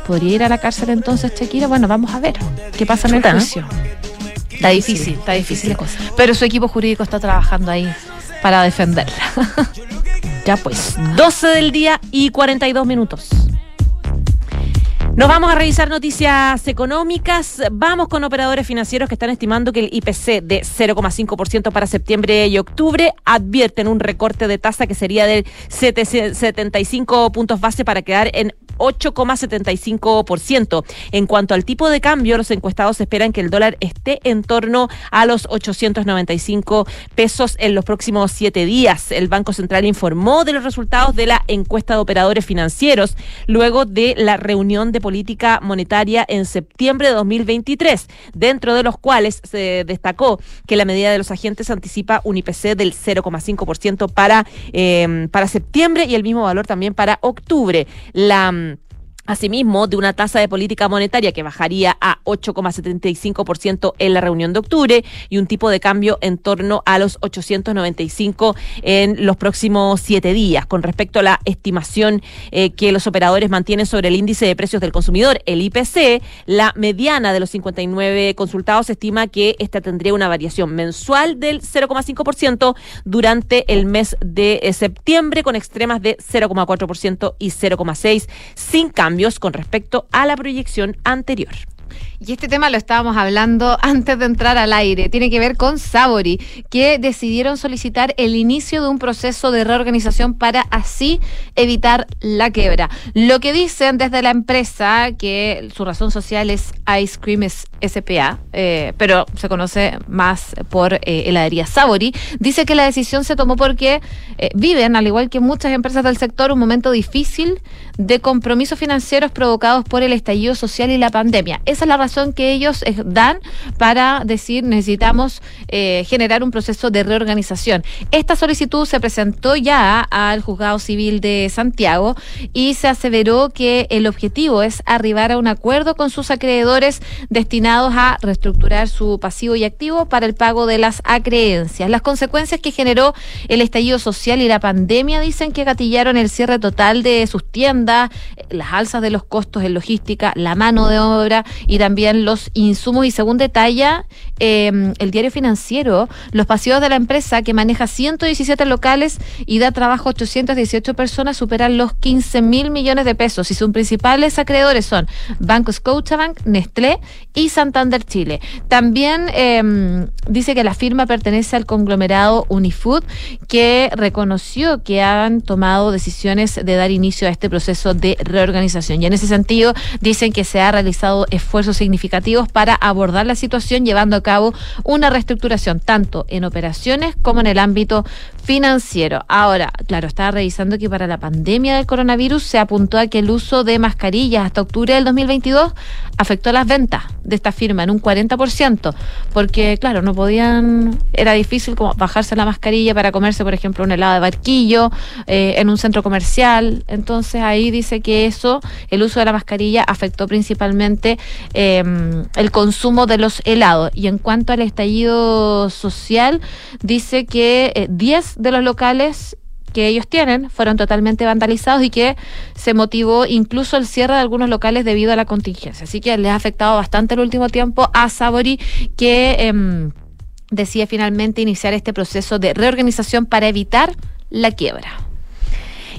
¿Podría ir a la cárcel entonces Shakira? Bueno, vamos a ver qué pasa en el juicio. Está difícil, está difícil la cosa. Pero su equipo jurídico está trabajando ahí para defenderla. ya pues, 12 del día y 42 minutos. Nos vamos a revisar noticias económicas. Vamos con operadores financieros que están estimando que el IPC de 0,5% para septiembre y octubre advierten un recorte de tasa que sería de 75 puntos base para quedar en 8,75%. En cuanto al tipo de cambio, los encuestados esperan que el dólar esté en torno a los 895 pesos en los próximos siete días. El Banco Central informó de los resultados de la encuesta de operadores financieros luego de la reunión de política monetaria en septiembre de 2023, dentro de los cuales se destacó que la medida de los agentes anticipa un IPC del 0,5% para, eh, para septiembre y el mismo valor también para octubre. La Asimismo, de una tasa de política monetaria que bajaría a 8,75% en la reunión de octubre y un tipo de cambio en torno a los 895 en los próximos siete días. Con respecto a la estimación eh, que los operadores mantienen sobre el índice de precios del consumidor, el IPC, la mediana de los 59 consultados estima que esta tendría una variación mensual del 0,5% durante el mes de septiembre, con extremas de 0,4% y 0,6% sin cambio con respecto a la proyección anterior. Y este tema lo estábamos hablando antes de entrar al aire. Tiene que ver con Sabori, que decidieron solicitar el inicio de un proceso de reorganización para así evitar la quiebra. Lo que dicen desde la empresa, que su razón social es Ice Cream SPA, eh, pero se conoce más por eh, heladería Sabori, dice que la decisión se tomó porque eh, viven, al igual que muchas empresas del sector, un momento difícil de compromisos financieros provocados por el estallido social y la pandemia. Esa es la razón que ellos eh, dan para decir necesitamos eh, generar un proceso de reorganización. Esta solicitud se presentó ya al juzgado civil de Santiago y se aseveró que el objetivo es arribar a un acuerdo con sus acreedores destinados a reestructurar su pasivo y activo para el pago de las acreencias. Las consecuencias que generó el estallido social y la pandemia dicen que gatillaron el cierre total de sus tiendas, las alzas de los costos en logística, la mano de obra y también los insumos. Y según detalla em, el diario financiero, los pasivos de la empresa que maneja 117 locales y da trabajo a 818 personas superan los 15 mil millones de pesos. Y sus principales acreedores son Banco Scotiabank, Nestlé y Santander Chile. También em, dice que la firma pertenece al conglomerado Unifood, que reconoció que han tomado decisiones de dar inicio a este proceso de reorganización. Y en ese sentido, dicen que se ha realizado esfuerzos significativos para abordar la situación, llevando a cabo una reestructuración tanto en operaciones como en el ámbito financiero. Ahora, claro, estaba revisando que para la pandemia del coronavirus se apuntó a que el uso de mascarillas hasta octubre del 2022 afectó las ventas de esta firma en un 40%, porque claro, no podían, era difícil como bajarse la mascarilla para comerse, por ejemplo, un helado de barquillo eh, en un centro comercial. Entonces ahí dice que eso, el uso de la mascarilla afectó principalmente em, el consumo de los helados. Y en cuanto al estallido social, dice que 10 eh, de los locales que ellos tienen fueron totalmente vandalizados y que se motivó incluso el cierre de algunos locales debido a la contingencia. Así que les ha afectado bastante el último tiempo a Sabori que eh, decide finalmente iniciar este proceso de reorganización para evitar la quiebra.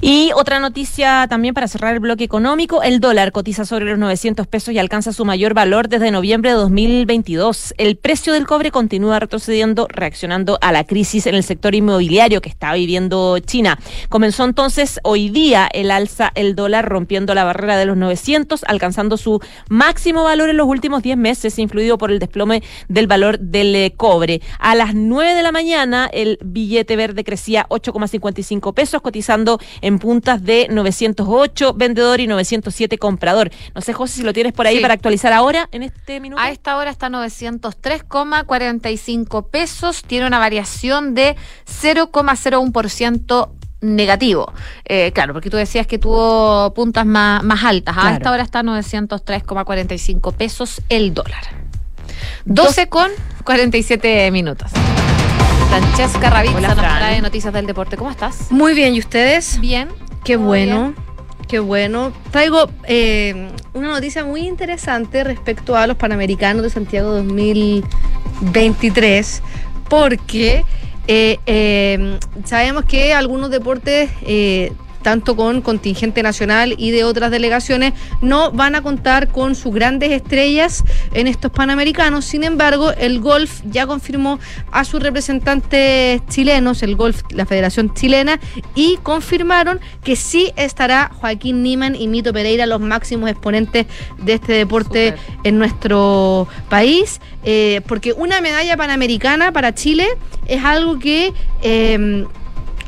Y otra noticia también para cerrar el bloque económico, el dólar cotiza sobre los 900 pesos y alcanza su mayor valor desde noviembre de 2022. El precio del cobre continúa retrocediendo, reaccionando a la crisis en el sector inmobiliario que está viviendo China. Comenzó entonces hoy día el alza el dólar rompiendo la barrera de los 900, alcanzando su máximo valor en los últimos 10 meses, influido por el desplome del valor del eh, cobre. A las 9 de la mañana el billete verde crecía 8,55 pesos, cotizando en puntas de 908 vendedor y 907 comprador. No sé, José, si lo tienes por ahí para actualizar ahora, en este minuto. A esta hora está 903,45 pesos. Tiene una variación de 0,01% negativo. Eh, claro, porque tú decías que tuvo puntas más, más altas. A esta hora está 903,45 pesos el dólar. 12 con 47 minutos. Francesca Ravizza nos trae noticias del deporte. ¿Cómo estás? Muy bien, ¿y ustedes? Bien. Qué bueno. Qué bueno. Traigo eh, una noticia muy interesante respecto a los Panamericanos de Santiago 2023, porque eh, eh, sabemos que algunos deportes tanto con contingente nacional y de otras delegaciones, no van a contar con sus grandes estrellas en estos Panamericanos. Sin embargo, el golf ya confirmó a sus representantes chilenos, el golf, la Federación Chilena, y confirmaron que sí estará Joaquín Niman y Mito Pereira, los máximos exponentes de este deporte en nuestro país, eh, porque una medalla panamericana para Chile es algo que... Eh,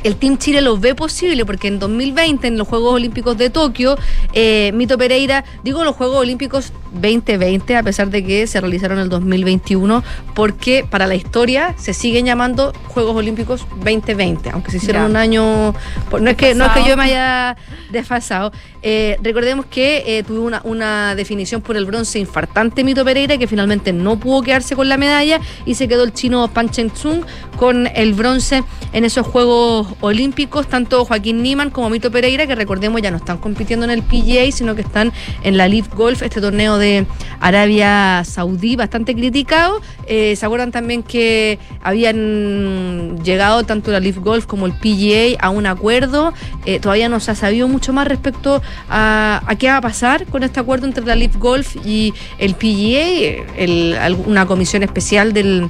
el Team Chile lo ve posible porque en 2020, en los Juegos Olímpicos de Tokio, eh, Mito Pereira, digo los Juegos Olímpicos 2020, a pesar de que se realizaron en el 2021, porque para la historia se siguen llamando Juegos Olímpicos 2020, aunque se hicieron Ya. un año. No es que, no es que yo me haya desfasado. Eh, recordemos que eh, tuvo una, una definición por el bronce infartante Mito Pereira, que finalmente no pudo quedarse con la medalla y se quedó el chino Pan Cheng Tsung con el bronce en esos Juegos Olímpicos. Tanto Joaquín Niman como Mito Pereira, que recordemos ya no están compitiendo en el PGA, sino que están en la Leaf Golf, este torneo de Arabia Saudí, bastante criticado. Eh, ¿Se acuerdan también que habían llegado tanto la Leaf Golf como el PGA a un acuerdo? Eh, todavía no se ha sabido mucho más respecto a, qué va a pasar con este acuerdo entre la Leaf Golf y el PGA. Al- una comisión especial del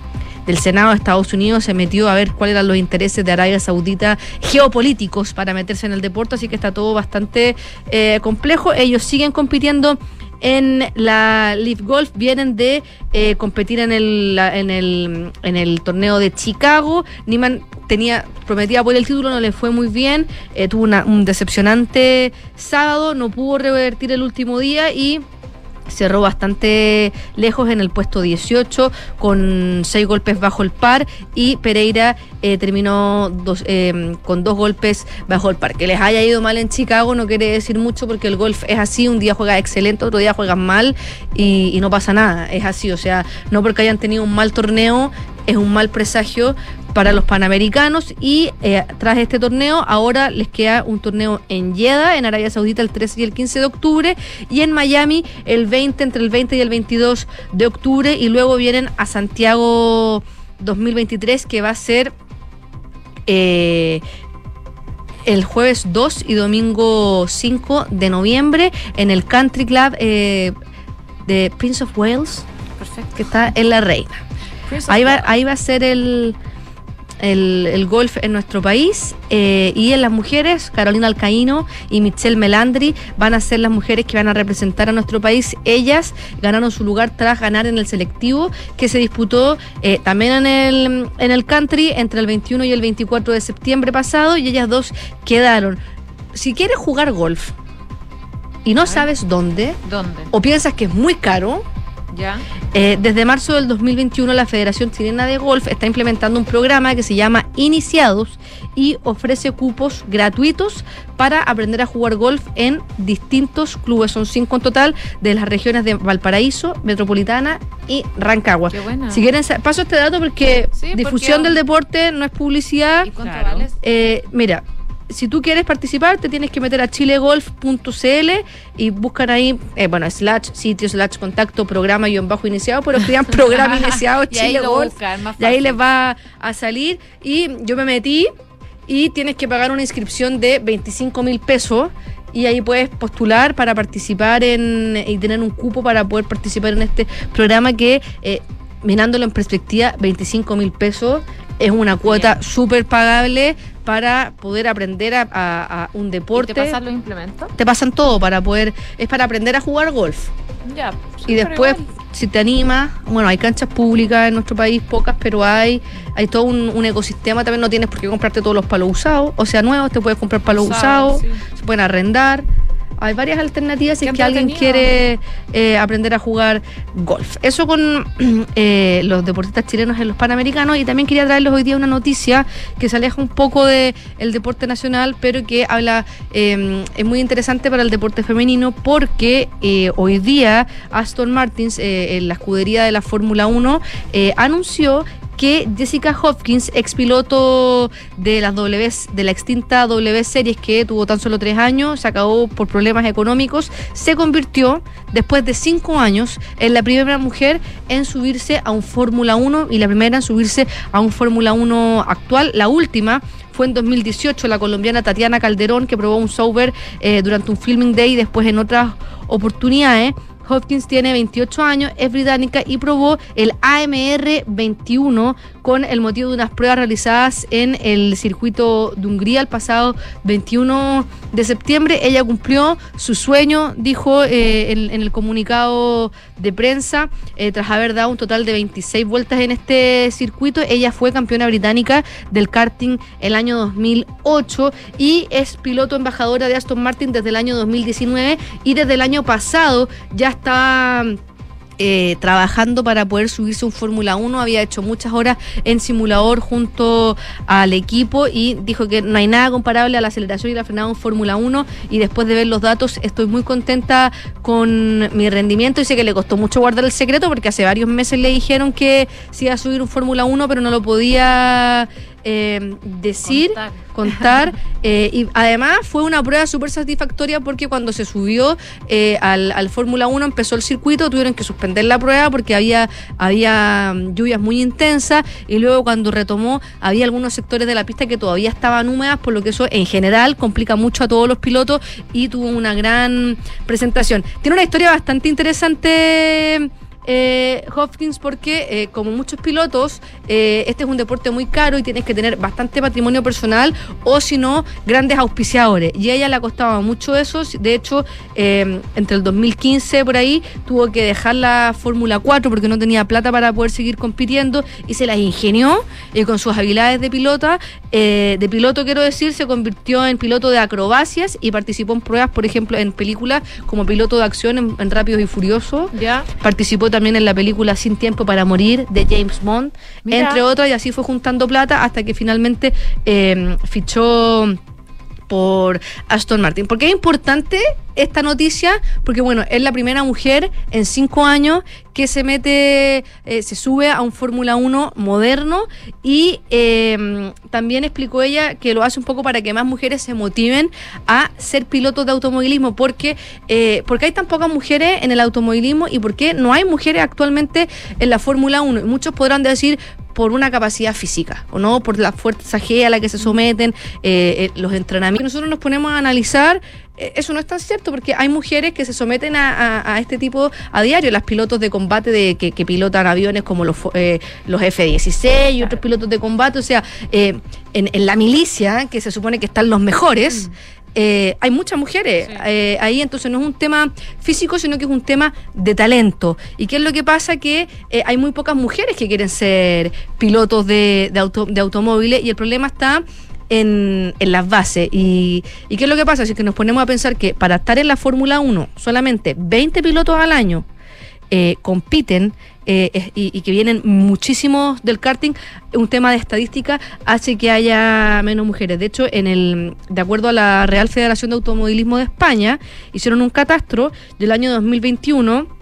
del Senado de Estados Unidos se metió a ver cuáles eran los intereses de Arabia Saudita geopolíticos para meterse en el deporte, así que está todo bastante eh, complejo. Ellos siguen compitiendo en la Leaf Golf, vienen de eh, competir en el, en, el, en el torneo de Chicago. Niman tenía prometía por el título, no le fue muy bien, eh, tuvo una- un decepcionante sábado, no pudo revertir el último día y cerró bastante lejos en el puesto 18 con seis golpes bajo el par y Pereira eh, terminó dos, eh, con dos golpes bajo el par. Que les haya ido mal en Chicago no quiere decir mucho porque el golf es así, un día juega excelente, otro día juegan mal y, y no pasa nada, es así, o sea, no porque hayan tenido un mal torneo es un mal presagio para los panamericanos y eh, tras este torneo ahora les queda un torneo en Jeddah, en Arabia Saudita el 13 y el 15 de octubre y en Miami el 20, entre el 20 y el 22 de octubre y luego vienen a Santiago 2023 que va a ser eh, el jueves 2 y domingo 5 de noviembre en el Country Club eh, de Prince of Wales, que está en La Reina. Ahí va, Wales. ahí va a ser el, el, el golf en nuestro país eh, y en las mujeres, Carolina Alcaíno y Michelle Melandri van a ser las mujeres que van a representar a nuestro país. Ellas ganaron su lugar tras ganar en el selectivo que se disputó eh, también en el, en el country entre el 21 y el 24 de septiembre pasado y ellas dos quedaron. Si quieres jugar golf y no sabes dónde ¿Dónde? o piensas que es muy caro, ¿Ya? eh, desde marzo del 2021 la Federación Chilena de Golf está implementando un programa que se llama Iniciados y ofrece cupos gratuitos para aprender a jugar golf en distintos clubes. Son cinco en total de las regiones de Valparaíso, Metropolitana y Rancagua. Qué buena. Si quieren, paso este dato porque Sí, difusión porque- del deporte no es publicidad. ¿Y cuánto vale? Eh, mira, si tú quieres participar, te tienes que meter a chilegolf.cl y buscan ahí, eh, bueno, slash sitio, slash contacto, programa guion bajo iniciado, pero escriban programa iniciado Y Chile Golf. Y ahí les va a salir. Y yo me metí y tienes que pagar una inscripción de 25 mil pesos. Y ahí puedes postular para participar en y tener un cupo para poder participar en este programa que, eh, mirándolo en perspectiva, 25 mil pesos es una cuota súper pagable para poder aprender a, a- a un ¿Y deporte. ¿Te pasan los implementos? Te pasan todo para poder, es para aprender a jugar golf. Ya. Y después, si te animas, bueno, hay canchas públicas en nuestro país, pocas, pero hay, hay todo un, un ecosistema. También no tienes por qué comprarte todos los palos usados, o sea, nuevos, te puedes comprar palos Usados, sí. se pueden arrendar. Hay varias alternativas si es que alguien quiere eh, aprender a jugar golf. Eso con eh, los deportistas chilenos en los Panamericanos. Y también quería traerles hoy día una noticia que se aleja un poco del deporte nacional, pero que habla, eh, es muy interesante para el deporte femenino porque eh, hoy día Aston Martins, eh, en la escudería de la Fórmula 1, eh, anunció que Jessica Hopkins, ex piloto de las W, de la extinta W Series que tuvo tan solo tres años, se acabó por problemas económicos, se convirtió después de cinco años en la primera mujer en subirse a un Fórmula 1 y la primera en subirse a un Fórmula 1 actual. La última fue en 2018 la colombiana Tatiana Calderón que probó un Sauber eh, durante un filming day y después en otras oportunidades. Hopkins tiene 28 años, es británica y probó el AMR 21 con el motivo de unas pruebas realizadas en el circuito de Hungría el pasado 21 de septiembre. Ella cumplió su sueño, dijo eh, en, en el comunicado de prensa eh, tras haber dado un total de 26 vueltas en este circuito. Ella fue campeona británica del karting el año 2008 y es piloto embajadora de Aston Martin desde el año 2019 y desde el año pasado ya está eh, trabajando para poder subirse un Fórmula 1, había hecho muchas horas en simulador junto al equipo y dijo que no hay nada comparable a la aceleración y la frenada en Fórmula 1 y después de ver los datos estoy muy contenta con mi rendimiento. Dice que le costó mucho guardar el secreto porque hace varios meses le dijeron que se iba a subir un Fórmula 1 pero no lo podía eh, decir, contar. eh, y además fue una prueba súper satisfactoria porque cuando se subió eh, al, al Fórmula 1 empezó el circuito, tuvieron que suspender la prueba porque había, había mm, lluvias muy intensas y luego cuando retomó había algunos sectores de la pista que todavía estaban húmedas, por lo que eso en general complica mucho a todos los pilotos y tuvo una gran presentación. Tiene una historia bastante interesante eh, Hopkins porque eh, como muchos pilotos eh, este es un deporte muy caro y tienes que tener bastante patrimonio personal o si no grandes auspiciadores. Y a ella le costaba mucho eso. De hecho eh, entre el 2015 por ahí tuvo que dejar la Fórmula 4 porque no tenía plata para poder seguir compitiendo y se las ingenió y con sus habilidades de pilota. De piloto quiero decir se convirtió en piloto de acrobacias y participó en pruebas por ejemplo en películas como piloto de acción en, en Rápidos y Furiosos. Ya. Participó también en la película Sin Tiempo para Morir de James Bond, Mira. entre otras, y así fue juntando plata hasta que finalmente eh, fichó por Aston Martin. ¿Por qué es importante esta noticia? Porque, bueno, es la primera mujer en cinco años que se mete, eh, se sube a un Fórmula 1 moderno y eh, también explicó ella que lo hace un poco para que más mujeres se motiven a ser pilotos de automovilismo, porque, eh, porque hay tan pocas mujeres en el automovilismo y porque no hay mujeres actualmente en la Fórmula 1. Y muchos podrán decir, por una capacidad física, o no por la fuerza G a la que se someten eh, eh, los entrenamientos. Nosotros nos ponemos a analizar, eso no es tan cierto, porque hay mujeres que se someten a, a- a este tipo a diario, las pilotos de combate de, que, que pilotan aviones como los, eh, los F-16 y otros pilotos de combate, o sea, eh, en, en la milicia, que se supone que están los mejores, eh, hay muchas mujeres eh, ahí, entonces no es un tema físico, sino que es un tema de talento. ¿Y qué es lo que pasa? Que eh, hay muy pocas mujeres que quieren ser pilotos de, de, auto- de automóviles y el problema está en, en las bases. Y, ¿Y qué es lo que pasa? Si es que nos ponemos a pensar que para estar en la Fórmula 1 solamente 20 pilotos al año eh, compiten eh, y, y que vienen muchísimos del karting, un tema de estadística hace que haya menos mujeres. De hecho, en el, de acuerdo a la Real Federación de Automovilismo de España, hicieron un catastro del año 2021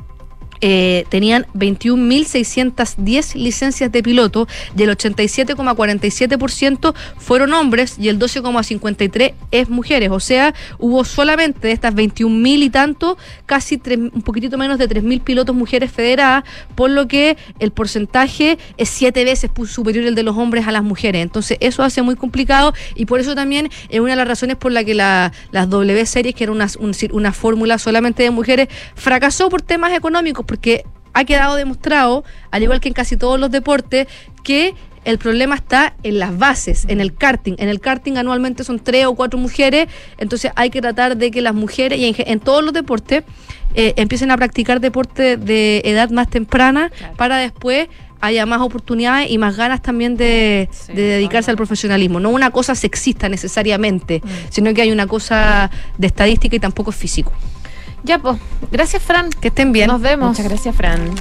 eh, tenían 21.610 licencias de piloto y el 87,47% fueron hombres y el 12,53% es mujeres. O sea, hubo solamente de estas 21.000 y tanto, casi tres- un poquitito menos de 3.000 pilotos mujeres federadas, por lo que el porcentaje es siete veces superior el de los hombres a las mujeres. Entonces, eso hace muy complicado y por eso también es una de las razones por la que la- las W series, que era una, un una fórmula solamente de mujeres, fracasó por temas económicos, porque ha quedado demostrado, al igual que en casi todos los deportes, que el problema está en las bases, en el karting. En el karting anualmente son tres o cuatro mujeres, entonces hay que tratar de que las mujeres, y en, todos los deportes, eh, empiecen a practicar deporte de edad más temprana para después haya más oportunidades y más ganas también de, de dedicarse al profesionalismo. No una cosa sexista necesariamente, sino que hay una cosa de estadística y tampoco es físico. Ya, pues. Gracias, Fran. Que estén bien. Nos vemos. Muchas gracias, Fran.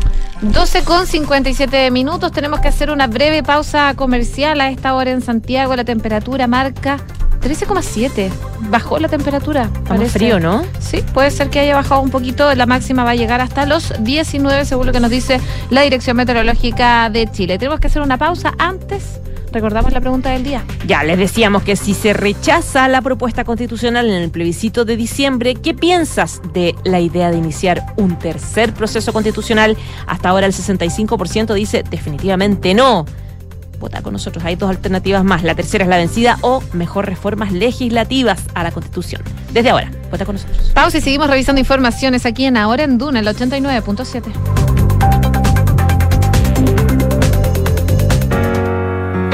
12 con 57 minutos. Tenemos que hacer una breve pausa comercial a esta hora en Santiago. La temperatura marca 13,7. Bajó la temperatura. Estamos frío, ¿no? Sí, puede ser que haya bajado un poquito. La máxima va a llegar hasta los 19, según lo que nos dice la Dirección Meteorológica de Chile. Tenemos que hacer una pausa antes. Recordamos la pregunta del día. Ya les decíamos que si se rechaza la propuesta constitucional en el plebiscito de diciembre, ¿qué piensas de la idea de iniciar un tercer proceso constitucional? Hasta ahora el 65% dice definitivamente no. Vota con nosotros, hay dos alternativas más. La tercera es la vencida o mejor reformas legislativas a la constitución. Desde ahora, vota con nosotros. Pausa y seguimos revisando informaciones aquí en Ahora en Duna, el 89.7.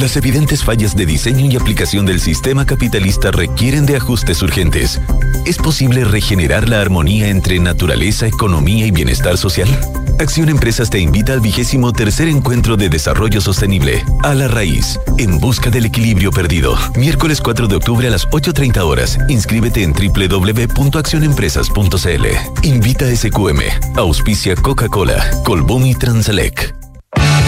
Las evidentes fallas de diseño y aplicación del sistema capitalista requieren de ajustes urgentes. ¿Es posible regenerar la armonía entre naturaleza, economía y bienestar social? Acción Empresas te invita al vigésimo tercer encuentro de desarrollo sostenible, a la raíz, en busca del equilibrio perdido. Miércoles 4 de octubre a las 8.30 horas. Inscríbete en www.accionempresas.cl. Invita a SQM. Auspicia Coca-Cola, Colbún y Transelec.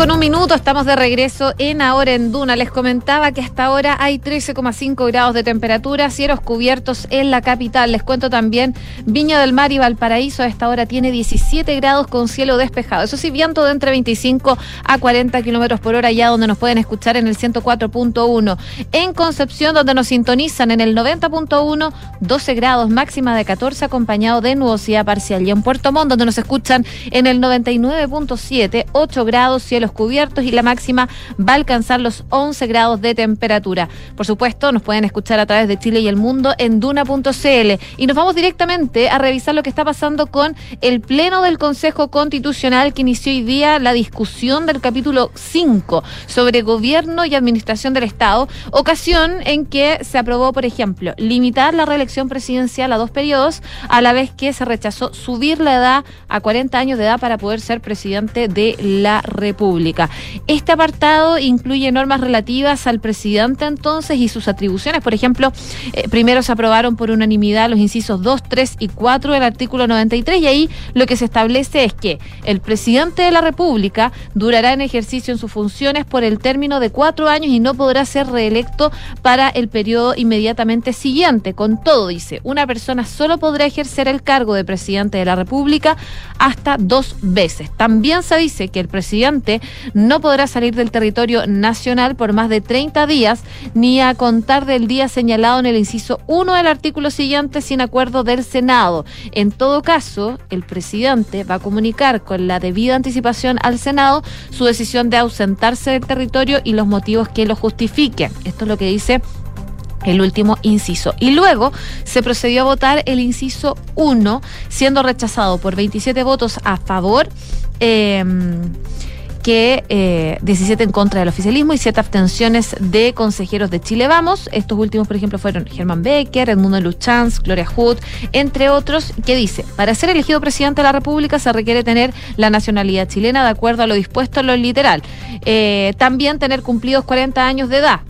Con un minuto, estamos de regreso en Ahora en Duna. Les comentaba que hasta ahora hay 13,5 grados de temperatura, cielos cubiertos en la capital. Les cuento también, Viña del Mar y Valparaíso a esta hora tiene 17 grados con cielo despejado. Eso sí, viento de entre 25 a 40 kilómetros por hora, allá donde nos pueden escuchar en el 104.1. En Concepción, donde nos sintonizan en el 90.1, 12 grados, máxima de 14, acompañado de nubosidad parcial. Y en Puerto Montt, donde nos escuchan en el 99.7, 8 grados, cielos cubiertos y la máxima va a alcanzar los 11 grados de temperatura. Por supuesto, nos pueden escuchar a través de Chile y el mundo en duna.cl. Y nos vamos directamente a revisar lo que está pasando con el Pleno del Consejo Constitucional que inició hoy día la discusión del capítulo 5 sobre gobierno y administración del Estado, ocasión en que se aprobó, por ejemplo, limitar la reelección presidencial a dos periodos, a la vez que se rechazó subir la edad a 40 años de edad para poder ser presidente de la República. Este apartado incluye normas relativas al presidente entonces y sus atribuciones. Por ejemplo, eh, primero se aprobaron por unanimidad los incisos 2, 3 y 4 del artículo 93 y ahí lo que se establece es que el presidente de la República durará en ejercicio en sus funciones por el término de cuatro años y no podrá ser reelecto para el periodo inmediatamente siguiente. Con todo, dice, una persona solo podrá ejercer el cargo de presidente de la República hasta dos veces. También se dice que el presidente no podrá salir del territorio nacional por más de 30 días ni a contar del día señalado en el inciso 1 del artículo siguiente sin acuerdo del Senado. En todo caso, el presidente va a comunicar con la debida anticipación al Senado su decisión de ausentarse del territorio y los motivos que lo justifiquen. Esto es lo que dice el último inciso. Y luego se procedió a votar el inciso 1, siendo rechazado por 27 votos a favor. Eh, que eh, 17 en contra del oficialismo y 7 abstenciones de consejeros de Chile Vamos. Estos últimos, por ejemplo, fueron Germán Becker, Edmundo Luchanz, Gloria Hood, entre otros, que dice, para ser elegido presidente de la República se requiere tener la nacionalidad chilena de acuerdo a lo dispuesto en lo literal. Eh, también tener cumplidos 40 años de edad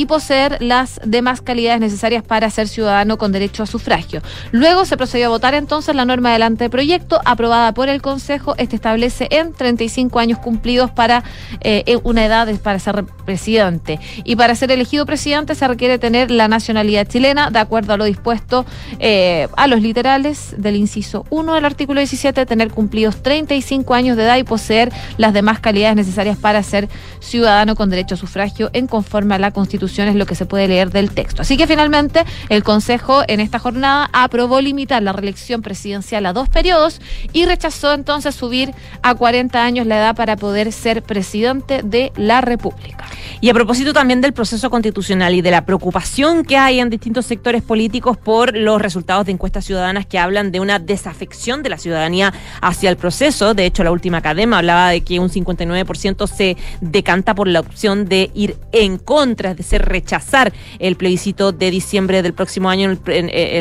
y poseer las demás calidades necesarias para ser ciudadano con derecho a sufragio. Luego se procedió a votar entonces la norma del anteproyecto aprobada por el Consejo. Este establece en 35 años cumplidos para eh, una edad para ser presidente. Y para ser elegido presidente se requiere tener la nacionalidad chilena, de acuerdo a lo dispuesto eh, a los literales del inciso 1 del artículo 17, tener cumplidos 35 años de edad y poseer las demás calidades necesarias para ser ciudadano con derecho a sufragio en conforme a la Constitución es lo que se puede leer del texto. Así que finalmente el Consejo en esta jornada aprobó limitar la reelección presidencial a dos periodos y rechazó entonces subir a 40 años la edad para poder ser presidente de la República. Y a propósito también del proceso constitucional y de la preocupación que hay en distintos sectores políticos por los resultados de encuestas ciudadanas que hablan de una desafección de la ciudadanía hacia el proceso. De hecho, la última cadena hablaba de que un 59% se decanta por la opción de ir en contra, de ser rechazar el plebiscito de diciembre del próximo año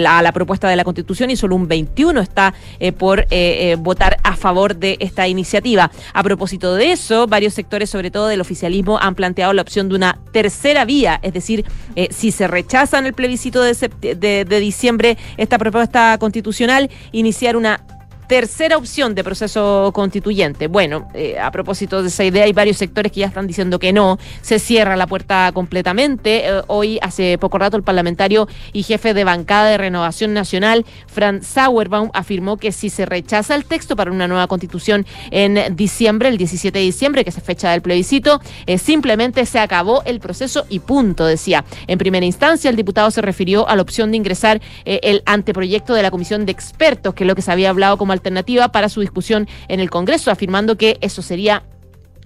a la propuesta de la Constitución y solo un 21 está eh, por eh, eh, votar a favor de esta iniciativa. A propósito de eso, varios sectores, sobre todo del oficialismo, han planteado la opción de una tercera vía, es decir, si se rechaza en el plebiscito de, de diciembre esta propuesta constitucional, iniciar una tercera opción de proceso constituyente. Bueno, eh, a propósito de esa idea, hay varios sectores que ya están diciendo que no, se cierra la puerta completamente. Eh, hoy, hace poco rato, el parlamentario y jefe de bancada de Renovación Nacional, Franz Sauerbaum, afirmó que si se rechaza el texto para una nueva constitución en diciembre, el 17 de diciembre, que es fecha del plebiscito, eh, simplemente se acabó el proceso y punto, decía. En primera instancia, el diputado se refirió a la opción de ingresar el anteproyecto de la comisión de expertos, que es lo que se había hablado como alternativa para su discusión en el Congreso, afirmando que eso sería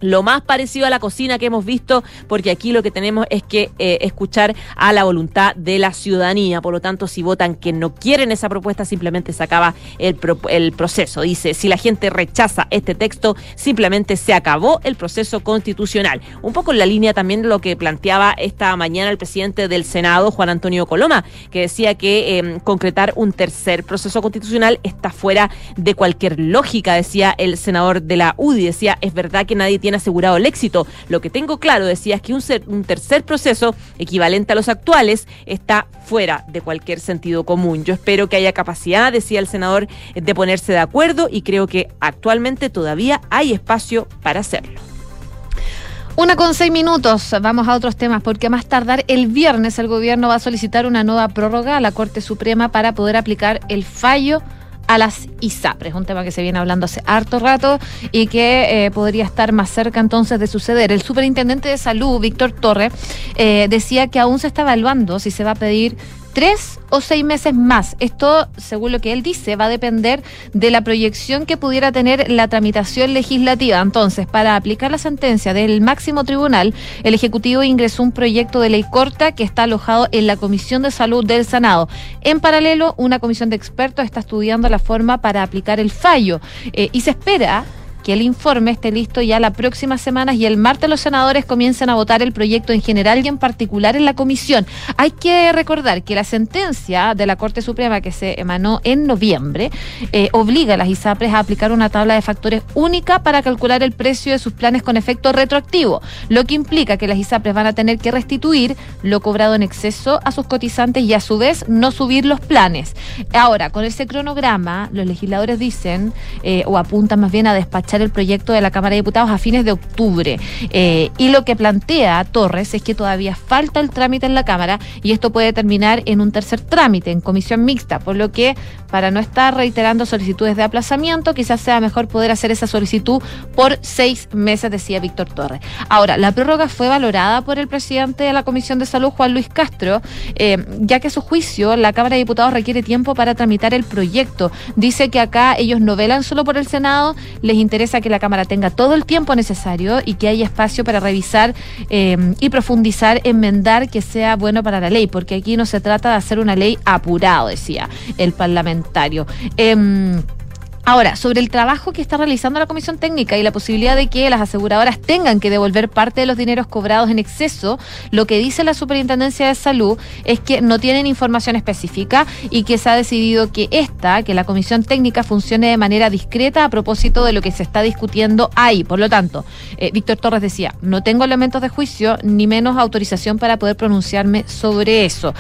lo más parecido a la cocina que hemos visto, porque aquí lo que tenemos es que eh, escuchar a la voluntad de la ciudadanía. Por lo tanto, si votan que no quieren esa propuesta, simplemente se acaba el, el proceso. Dice, si la gente rechaza este texto, simplemente se acabó el proceso constitucional. Un poco en la línea también de lo que planteaba esta mañana el presidente del Senado, Juan Antonio Coloma, que decía que em, concretar un tercer proceso constitucional está fuera de cualquier lógica, decía el senador de la UDI. Decía, es verdad que nadie tiene asegurado el éxito. Lo que tengo claro, decía, es que un, tercer proceso equivalente a los actuales está fuera de cualquier sentido común. Yo espero que haya capacidad, decía el senador, de ponerse de acuerdo y creo que actualmente todavía hay espacio para hacerlo. Una con seis minutos, vamos a otros temas, porque más tardar el viernes el gobierno va a solicitar una nueva prórroga a la Corte Suprema para poder aplicar el fallo a las ISAPRES, un tema que se viene hablando hace harto rato y que eh, podría estar más cerca entonces de suceder. El superintendente de salud, Víctor Torre, eh, decía que aún se está evaluando si se va a pedir tres o seis meses más. Esto, según lo que él dice, va a depender de la proyección que pudiera tener la tramitación legislativa. Entonces, para aplicar la sentencia del máximo tribunal, el Ejecutivo ingresó un proyecto de ley corta que está alojado en la Comisión de Salud del Senado. En paralelo, una comisión de expertos está estudiando la forma para aplicar el fallo eh, y se espera que el informe esté listo ya la próxima semana y el martes los senadores comiencen a votar el proyecto en general y en particular en la comisión. Hay que recordar que la sentencia de la Corte Suprema que se emanó en noviembre eh, obliga a las ISAPRES a aplicar una tabla de factores única para calcular el precio de sus planes con efecto retroactivo, lo que implica que las ISAPRES van a tener que restituir lo cobrado en exceso a sus cotizantes y a su vez no subir los planes. Ahora, con ese cronograma, los legisladores dicen eh, o apuntan más bien a despachar el proyecto de la Cámara de Diputados a fines de octubre. Eh, y lo que plantea Torres es que todavía falta el trámite en la Cámara y esto puede terminar en un tercer trámite, en comisión mixta, por lo que para no estar reiterando solicitudes de aplazamiento, quizás sea mejor poder hacer esa solicitud por seis meses, decía Víctor Torres. Ahora, la prórroga fue valorada por el presidente de la Comisión de Salud, Juan Luis Castro, eh, ya que a su juicio la Cámara de Diputados requiere tiempo para tramitar el proyecto. Dice que acá ellos no velan solo por el Senado, les interesa interesa que la Cámara tenga todo el tiempo necesario y que haya espacio para revisar eh, y profundizar, enmendar que sea bueno para la ley, porque aquí no se trata de hacer una ley apurado, decía el parlamentario. Em, Ahora, sobre el trabajo que está realizando la Comisión Técnica y la posibilidad de que las aseguradoras tengan que devolver parte de los dineros cobrados en exceso, lo que dice la Superintendencia de Salud es que no tienen información específica y que se ha decidido que esta, que la Comisión Técnica funcione de manera discreta a propósito de lo que se está discutiendo ahí. Por lo tanto, eh, Víctor Torres decía, no tengo elementos de juicio ni menos autorización para poder pronunciarme sobre eso.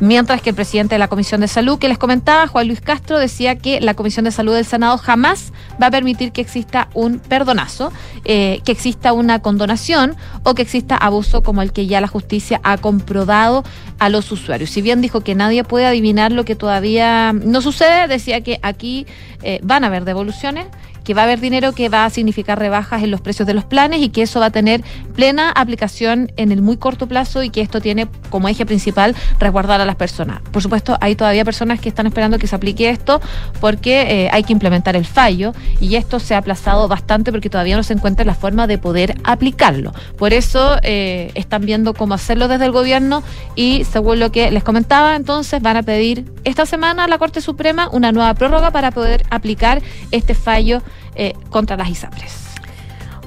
Mientras que el presidente de la Comisión de Salud, que les comentaba, Juan Luis Castro, decía que la Comisión de Salud del Senado jamás va a permitir que exista un perdonazo, eh, que exista una condonación o que exista abuso como el que ya la justicia ha comprobado a los usuarios. Si bien dijo que nadie puede adivinar lo que todavía no sucede, decía que aquí eh, van a haber devoluciones que va a haber dinero que va a significar rebajas en los precios de los planes y que eso va a tener plena aplicación en el muy corto plazo y que esto tiene como eje principal resguardar a las personas. Por supuesto, hay todavía personas que están esperando que se aplique esto porque eh, hay que implementar el fallo y esto se ha aplazado bastante porque todavía no se encuentra la forma de poder aplicarlo. Por eso eh, están viendo cómo hacerlo desde el gobierno y según lo que les comentaba, entonces van a pedir esta semana a la Corte Suprema una nueva prórroga para poder aplicar este fallo eh, contra las ISAPRES.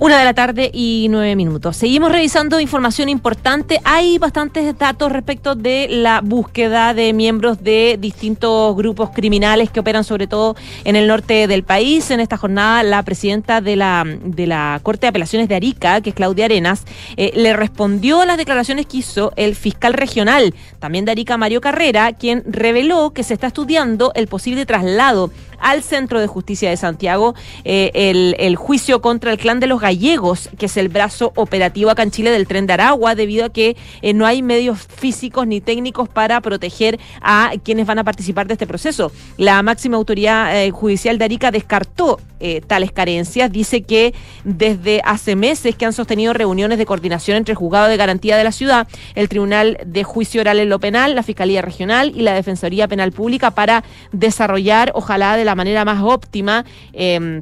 Una de la tarde y nueve minutos. Seguimos revisando información importante. Hay bastantes datos respecto de la búsqueda de miembros de distintos grupos criminales que operan sobre todo en el norte del país. En esta jornada, la presidenta de la, de la Corte de Apelaciones de Arica, que es Claudia Arenas, eh, le respondió a las declaraciones que hizo el fiscal regional, también de Arica, Mario Carrera, quien reveló que se está estudiando el posible traslado al Centro de Justicia de Santiago eh, el, juicio contra el clan de los gallegos, que es el brazo operativo acá en Chile del tren de Aragua, debido a que eh, no hay medios físicos ni técnicos para proteger a quienes van a participar de este proceso. La máxima autoridad eh, judicial de Arica descartó tales carencias, dice que desde hace meses que han sostenido reuniones de coordinación entre el juzgado de garantía de la ciudad, el Tribunal de Juicio Oral en lo Penal, la Fiscalía Regional y la Defensoría Penal Pública para desarrollar, ojalá de la manera más óptima. Eh,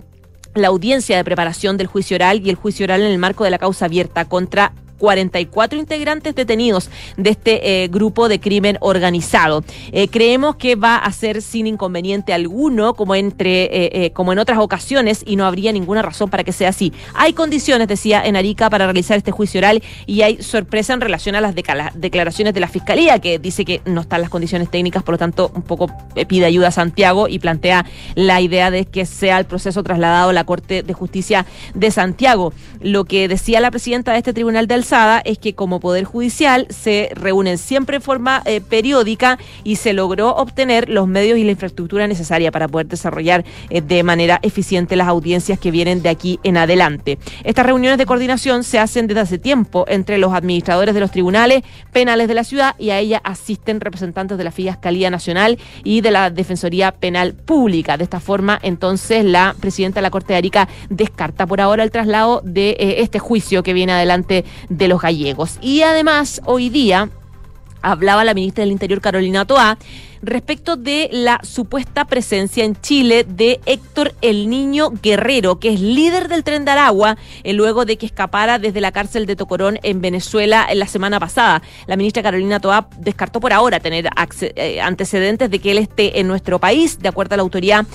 la audiencia de preparación del juicio oral y el juicio oral en el marco de la causa abierta contra 44 integrantes detenidos de este eh, grupo de crimen organizado. Eh, creemos que va a ser sin inconveniente alguno, como entre eh, como en otras ocasiones, y no habría ninguna razón para que sea así. Hay condiciones, decía en Arica, para realizar este juicio oral y hay sorpresa en relación a las declaraciones de la fiscalía, que dice que no están las condiciones técnicas, por lo tanto, un poco pide ayuda a Santiago y plantea la idea de que sea el proceso trasladado a la Corte de Justicia de Santiago. Lo que decía la presidenta de este tribunal del es que como Poder Judicial se reúnen siempre en forma eh, periódica y se logró obtener los medios y la infraestructura necesaria para poder desarrollar eh, de manera eficiente las audiencias que vienen de aquí en adelante. Estas reuniones de coordinación se hacen desde hace tiempo entre los administradores de los tribunales penales de la ciudad y a ella asisten representantes de la Fiscalía Nacional y de la Defensoría Penal Pública. De esta forma, entonces, la presidenta de la Corte de Arica descarta por ahora el traslado de eh, este juicio que viene adelante de los gallegos. Y además, hoy día hablaba la ministra del Interior, Carolina Toá, respecto de la supuesta presencia en Chile de Héctor el Niño Guerrero, que es líder del tren de Aragua, eh, luego de que escapara desde la cárcel de Tocorón en Venezuela en la semana pasada. La ministra Carolina Toá descartó por ahora tener eh, antecedentes de que él esté en nuestro país, de acuerdo a la autoridad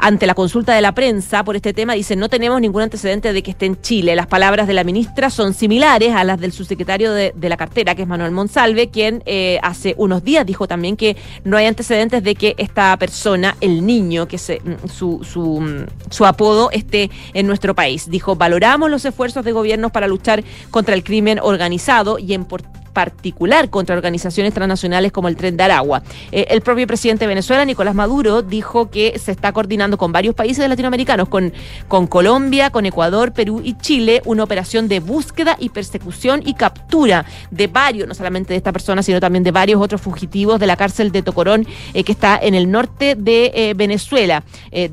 ante la consulta de la prensa por este tema, dice, no tenemos ningún antecedente de que esté en Chile. Las palabras de la ministra son similares a las del subsecretario de, la cartera, que es Manuel Monsalve, quien eh, hace unos días dijo también que no hay antecedentes de que esta persona, el niño, que se, mm, su, mm, su apodo, esté en nuestro país. Dijo, valoramos los esfuerzos de gobiernos para luchar contra el crimen organizado y en particular contra organizaciones transnacionales como el Tren de Aragua. Eh, el propio presidente de Venezuela, Nicolás Maduro, dijo que se está coordinando con varios países latinoamericanos, con, con Colombia, con Ecuador, Perú y Chile, una operación de búsqueda y persecución y captura de varios, no solamente de esta persona, sino también de varios otros fugitivos de la cárcel de Tocorón, eh, que está en el norte de eh, Venezuela.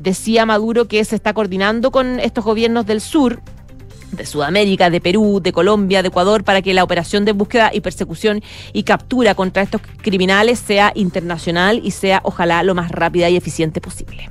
decía Maduro que se está coordinando con estos gobiernos del sur de Sudamérica, de Perú, de Colombia, de Ecuador, para que la operación de búsqueda y persecución y captura contra estos criminales sea internacional y sea, ojalá, lo más rápida y eficiente posible.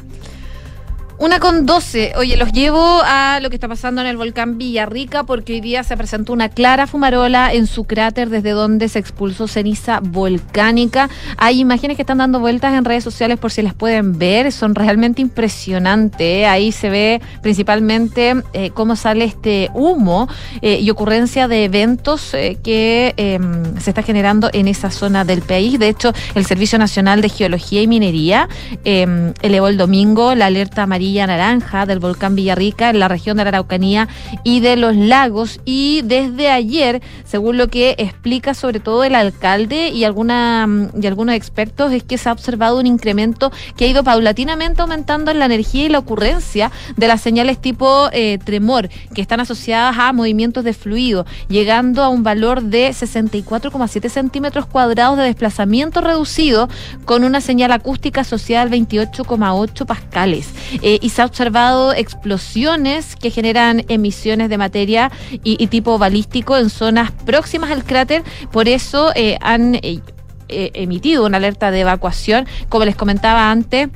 Una con 12. Oye, los llevo a lo que está pasando en el volcán Villarrica porque hoy día se presentó una clara fumarola en su cráter desde donde se expulsó ceniza volcánica. Hay imágenes que están dando vueltas en redes sociales por si las pueden ver. Son realmente impresionantes. ¿eh? Ahí se ve principalmente eh, cómo sale este humo eh, y ocurrencia de eventos que em, se está generando en esa zona del país. De hecho, el Servicio Nacional de Geología y Minería em, elevó el domingo la alerta amarilla naranja del volcán Villarrica en la región de la Araucanía y de los lagos. Y desde ayer, según lo que explica sobre todo el alcalde y, alguna, y algunos expertos, es que se ha observado un incremento que ha ido paulatinamente aumentando en la energía y la ocurrencia de las señales tipo eh, tremor, que están asociadas a movimientos de fluido, llegando a un valor de 64,7 centímetros cuadrados de desplazamiento reducido con una señal acústica asociada al 28,8 pascales. Eh, y se ha observado explosiones que generan emisiones de materia y, tipo balístico en zonas próximas al cráter. Por eso eh, han eh, eh, emitido una alerta de evacuación, como les comentaba antes.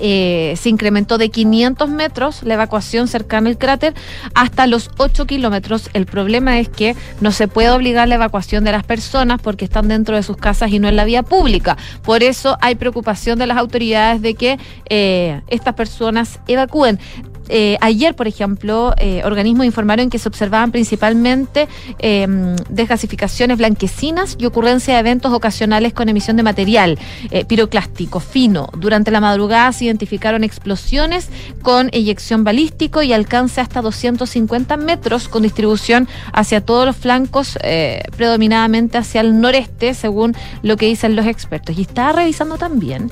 Eh, se incrementó de 500 metros la evacuación cercana al cráter hasta los 8 kilómetros. El problema es que no se puede obligar la evacuación de las personas porque están dentro de sus casas y no en la vía pública. Por eso hay preocupación de las autoridades de que eh, estas personas evacúen. Eh, ayer, por ejemplo, eh, organismos informaron que se observaban principalmente eh, desgasificaciones blanquecinas y ocurrencia de eventos ocasionales con emisión de material eh, piroclástico fino. Durante la madrugada se identificaron explosiones con eyección balístico y alcance hasta 250 metros con distribución hacia todos los flancos, predominadamente hacia el noreste, según lo que dicen los expertos. Y estaba revisando también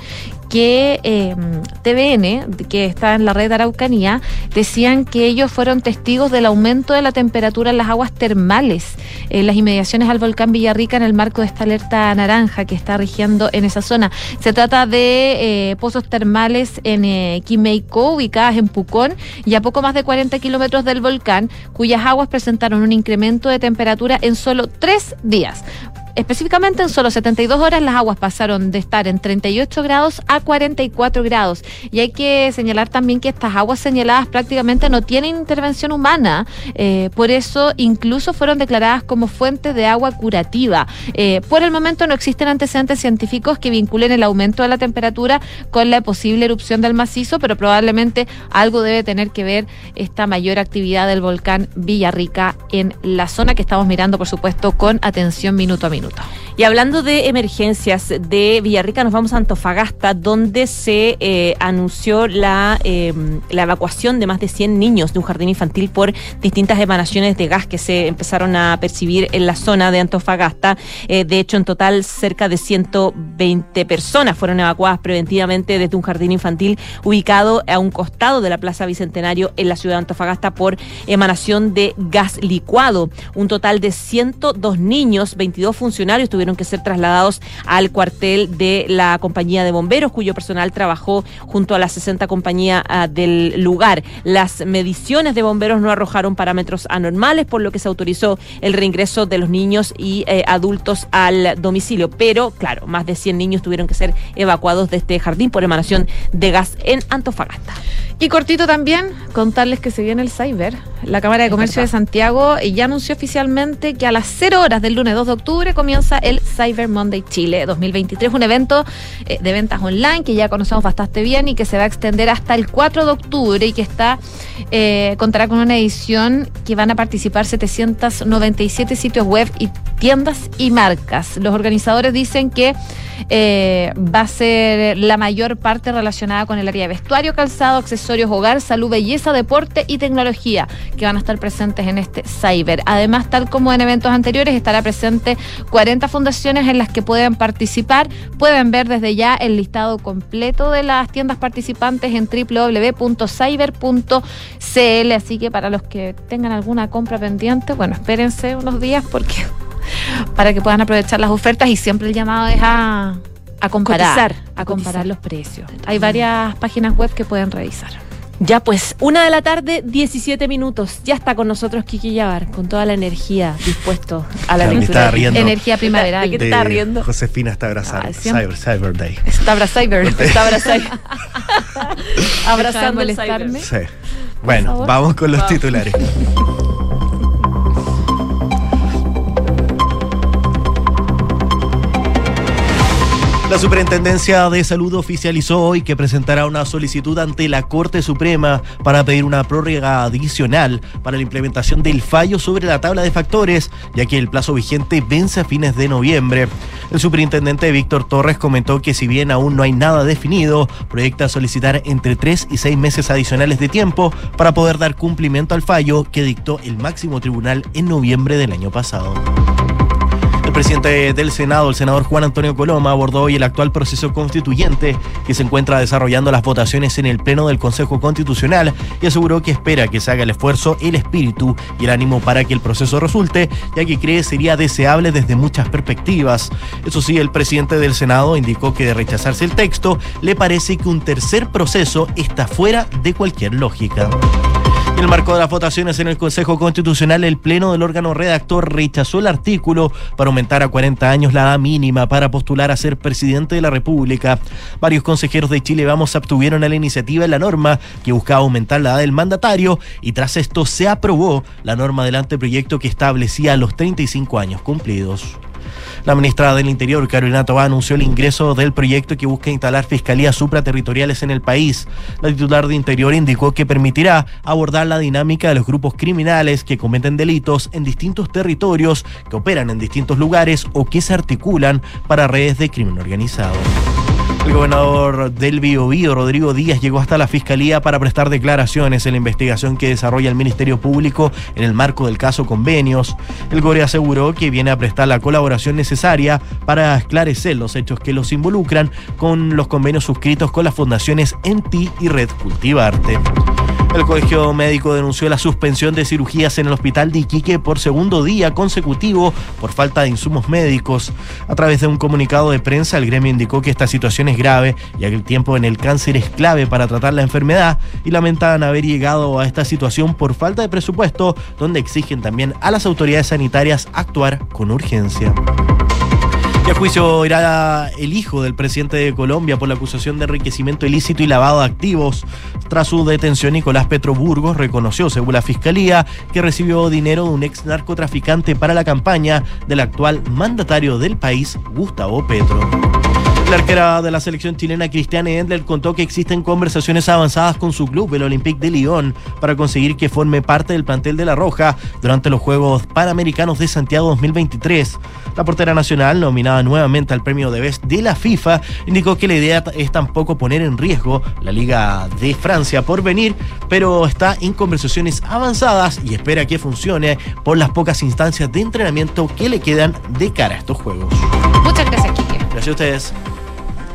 que eh, TVN, que está en la red Araucanía, decían que ellos fueron testigos del aumento de la temperatura en las aguas termales en las inmediaciones al volcán Villarrica en el marco de esta alerta naranja que está rigiendo en esa zona. Se trata de eh, pozos termales en eh, Quimeico, ubicadas en Pucón y a poco más de 40 kilómetros del volcán, cuyas aguas presentaron un incremento de temperatura en solo tres días. Específicamente en solo 72 horas las aguas pasaron de estar en 38 grados a 44 grados. Y hay que señalar también que estas aguas señaladas prácticamente no tienen intervención humana. Eh, por eso incluso fueron declaradas como fuentes de agua curativa. Eh, por el momento no existen antecedentes científicos que vinculen el aumento de la temperatura con la posible erupción del macizo, pero probablemente algo debe tener que ver esta mayor actividad del volcán Villarrica en la zona que estamos mirando, por supuesto, con atención minuto a minuto. Y hablando de emergencias de Villarrica, nos vamos a Antofagasta, donde se eh, anunció la, eh, la evacuación de más de 100 niños de un jardín infantil por distintas emanaciones de gas que se empezaron a percibir en la zona de Antofagasta. Eh, de hecho, en total, cerca de 120 personas fueron evacuadas preventivamente desde un jardín infantil ubicado a un costado de la Plaza Bicentenario en la ciudad de Antofagasta por emanación de gas licuado. Un total de 102 niños, 22 funcionarios tuvieron que ser trasladados al cuartel de la compañía de bomberos, cuyo personal trabajó junto a la 60 compañía uh, del lugar. Las mediciones de bomberos no arrojaron parámetros anormales, por lo que se autorizó el reingreso de los niños y eh, adultos al domicilio. Pero, claro, más de 100 niños tuvieron que ser evacuados de este jardín por emanación de gas en Antofagasta. Y cortito también, contarles que se viene el Cyber. La Cámara de Comercio de Santiago ya anunció oficialmente que a las 0 horas del lunes 2 de octubre comienza el Cyber Monday Chile 2023, un evento eh, de ventas online que ya conocemos bastante bien y que se va a extender hasta el 4 de octubre y que está eh, contará con una edición que van a participar 797 sitios web y tiendas y marcas. Los organizadores dicen que eh, va a ser la mayor parte relacionada con el área de vestuario, calzado, accesorios, hogar, salud, belleza, deporte y tecnología que van a estar presentes en este Cyber. Además, tal como en eventos anteriores, estará presente 40 fundaciones en las que pueden participar. Pueden ver desde ya el listado completo de las tiendas participantes en www.cyber.cl. Así que para los que tengan alguna compra pendiente, bueno, espérense unos días porque para que puedan aprovechar las ofertas y siempre el llamado es a, a comparar, Cotizar, a comparar los precios. Hay varias páginas web que pueden revisar. Ya pues, una de la tarde, 17 minutos. Ya está con nosotros Kiki Yavar, con toda la energía dispuesto a la riendo. Energía primaveral. ¿De qué estás riendo? Josefina está abrazando. Ah. Cyber, Cyber Day. Está Cyber. Está abrazando, abrazando el cyber. Sí. Bueno, vamos con los Vamos. titulares. La Superintendencia de Salud oficializó hoy que presentará una solicitud ante la Corte Suprema para pedir una prórroga adicional para la implementación del fallo sobre la tabla de factores, ya que el plazo vigente vence a fines de noviembre. El superintendente Víctor Torres comentó que si bien aún no hay nada definido, proyecta solicitar entre tres y seis meses adicionales de tiempo para poder dar cumplimiento al fallo que dictó el máximo tribunal en noviembre del año pasado. Presidente del Senado, el senador Juan Antonio Coloma, abordó hoy el actual proceso constituyente que se encuentra desarrollando las votaciones en el Pleno del Consejo Constitucional y aseguró que espera que se haga el esfuerzo, el espíritu y el ánimo para que el proceso resulte, ya que cree sería deseable desde muchas perspectivas. Eso sí, el presidente del Senado indicó que de rechazarse el texto, le parece que un tercer proceso está fuera de cualquier lógica. En el marco de las votaciones en el Consejo Constitucional, el Pleno del órgano redactor rechazó el artículo para aumentar a 40 años la edad mínima para postular a ser presidente de la República. Varios consejeros de Chile Vamos se abstuvieron a la iniciativa en la norma que buscaba aumentar la edad del mandatario y tras esto se aprobó la norma del anteproyecto que establecía los 35 años cumplidos. La ministra del Interior, Carolina Tobá, anunció el ingreso del proyecto que busca instalar fiscalías supraterritoriales en el país. La titular de Interior indicó que permitirá abordar la dinámica de los grupos criminales que cometen delitos en distintos territorios, que operan en distintos lugares o que se articulan para redes de crimen organizado. El gobernador del Biobío, Rodrigo Díaz, llegó hasta la Fiscalía para prestar declaraciones en la investigación que desarrolla el Ministerio Público en el marco del caso Convenios. El GORE aseguró que viene a prestar la colaboración necesaria para esclarecer los hechos que los involucran con los convenios suscritos con las fundaciones Enti y Red Cultivarte. El Colegio Médico denunció la suspensión de cirugías en el hospital de Iquique por segundo día consecutivo por falta de insumos médicos. A través de un comunicado de prensa, el gremio indicó que esta situación es grave, ya que el tiempo en el cáncer es clave para tratar la enfermedad y lamentan haber llegado a esta situación por falta de presupuesto, donde exigen también a las autoridades sanitarias actuar con urgencia. Juicio irá el hijo del presidente de Colombia por la acusación de enriquecimiento ilícito y lavado de activos. Tras su detención, Nicolás Petro Burgos reconoció, según la fiscalía, que recibió dinero de un ex narcotraficante para la campaña del actual mandatario del país, Gustavo Petro. La arquera de la selección chilena Cristiane Endler contó que existen conversaciones avanzadas con su club, el Olympique de Lyon, para conseguir que forme parte del plantel de La Roja durante los Juegos Panamericanos de Santiago 2023. La portera nacional, nominada nuevamente al premio de Best de la FIFA, indicó que la idea es tampoco poner en riesgo la Liga de Francia por venir, pero está en conversaciones avanzadas y espera que funcione por las pocas instancias de entrenamiento que le quedan de cara a estos Juegos. Muchas gracias, Kike. Gracias a ustedes.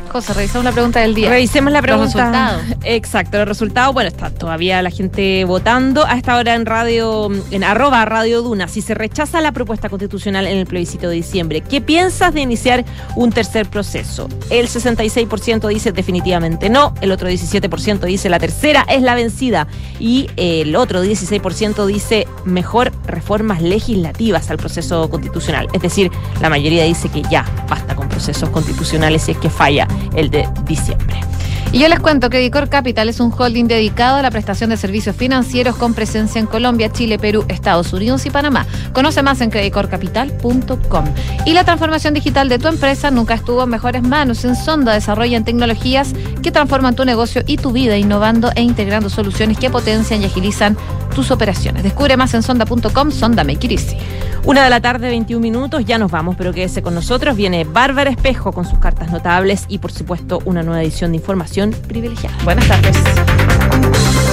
José, revisamos la pregunta del día. Revisemos la Los pregunta. resultados. Exacto, los resultados. Bueno, está todavía la gente votando. A esta hora en radio, en arroba Radio Duna, si se rechaza la propuesta constitucional en el plebiscito de diciembre, ¿qué piensas de iniciar un tercer proceso? El 66% dice definitivamente no, el otro 17% dice la tercera es la vencida y el otro 16% dice mejor reformas legislativas al proceso constitucional. Es decir, la mayoría dice que ya basta con procesos constitucionales si es que falla el de diciembre. Y yo les cuento que Dicor Capital es un holding dedicado a la prestación de servicios financieros con presencia en Colombia, Chile, Perú, Estados Unidos y Panamá. Conoce más en credicorcapital.com. Y la transformación digital de tu empresa nunca estuvo en mejores manos. En Sonda desarrollan tecnologías que transforman tu negocio y tu vida, innovando e integrando soluciones que potencian y agilizan tus operaciones. Descubre más en sonda.com, Sonda Make It Easy. Una de la tarde, 21 minutos, ya nos vamos, pero quédese con nosotros. Viene Bárbara Espejo con sus cartas notables y, por supuesto, una nueva edición de Información Privilegiada. Buenas tardes.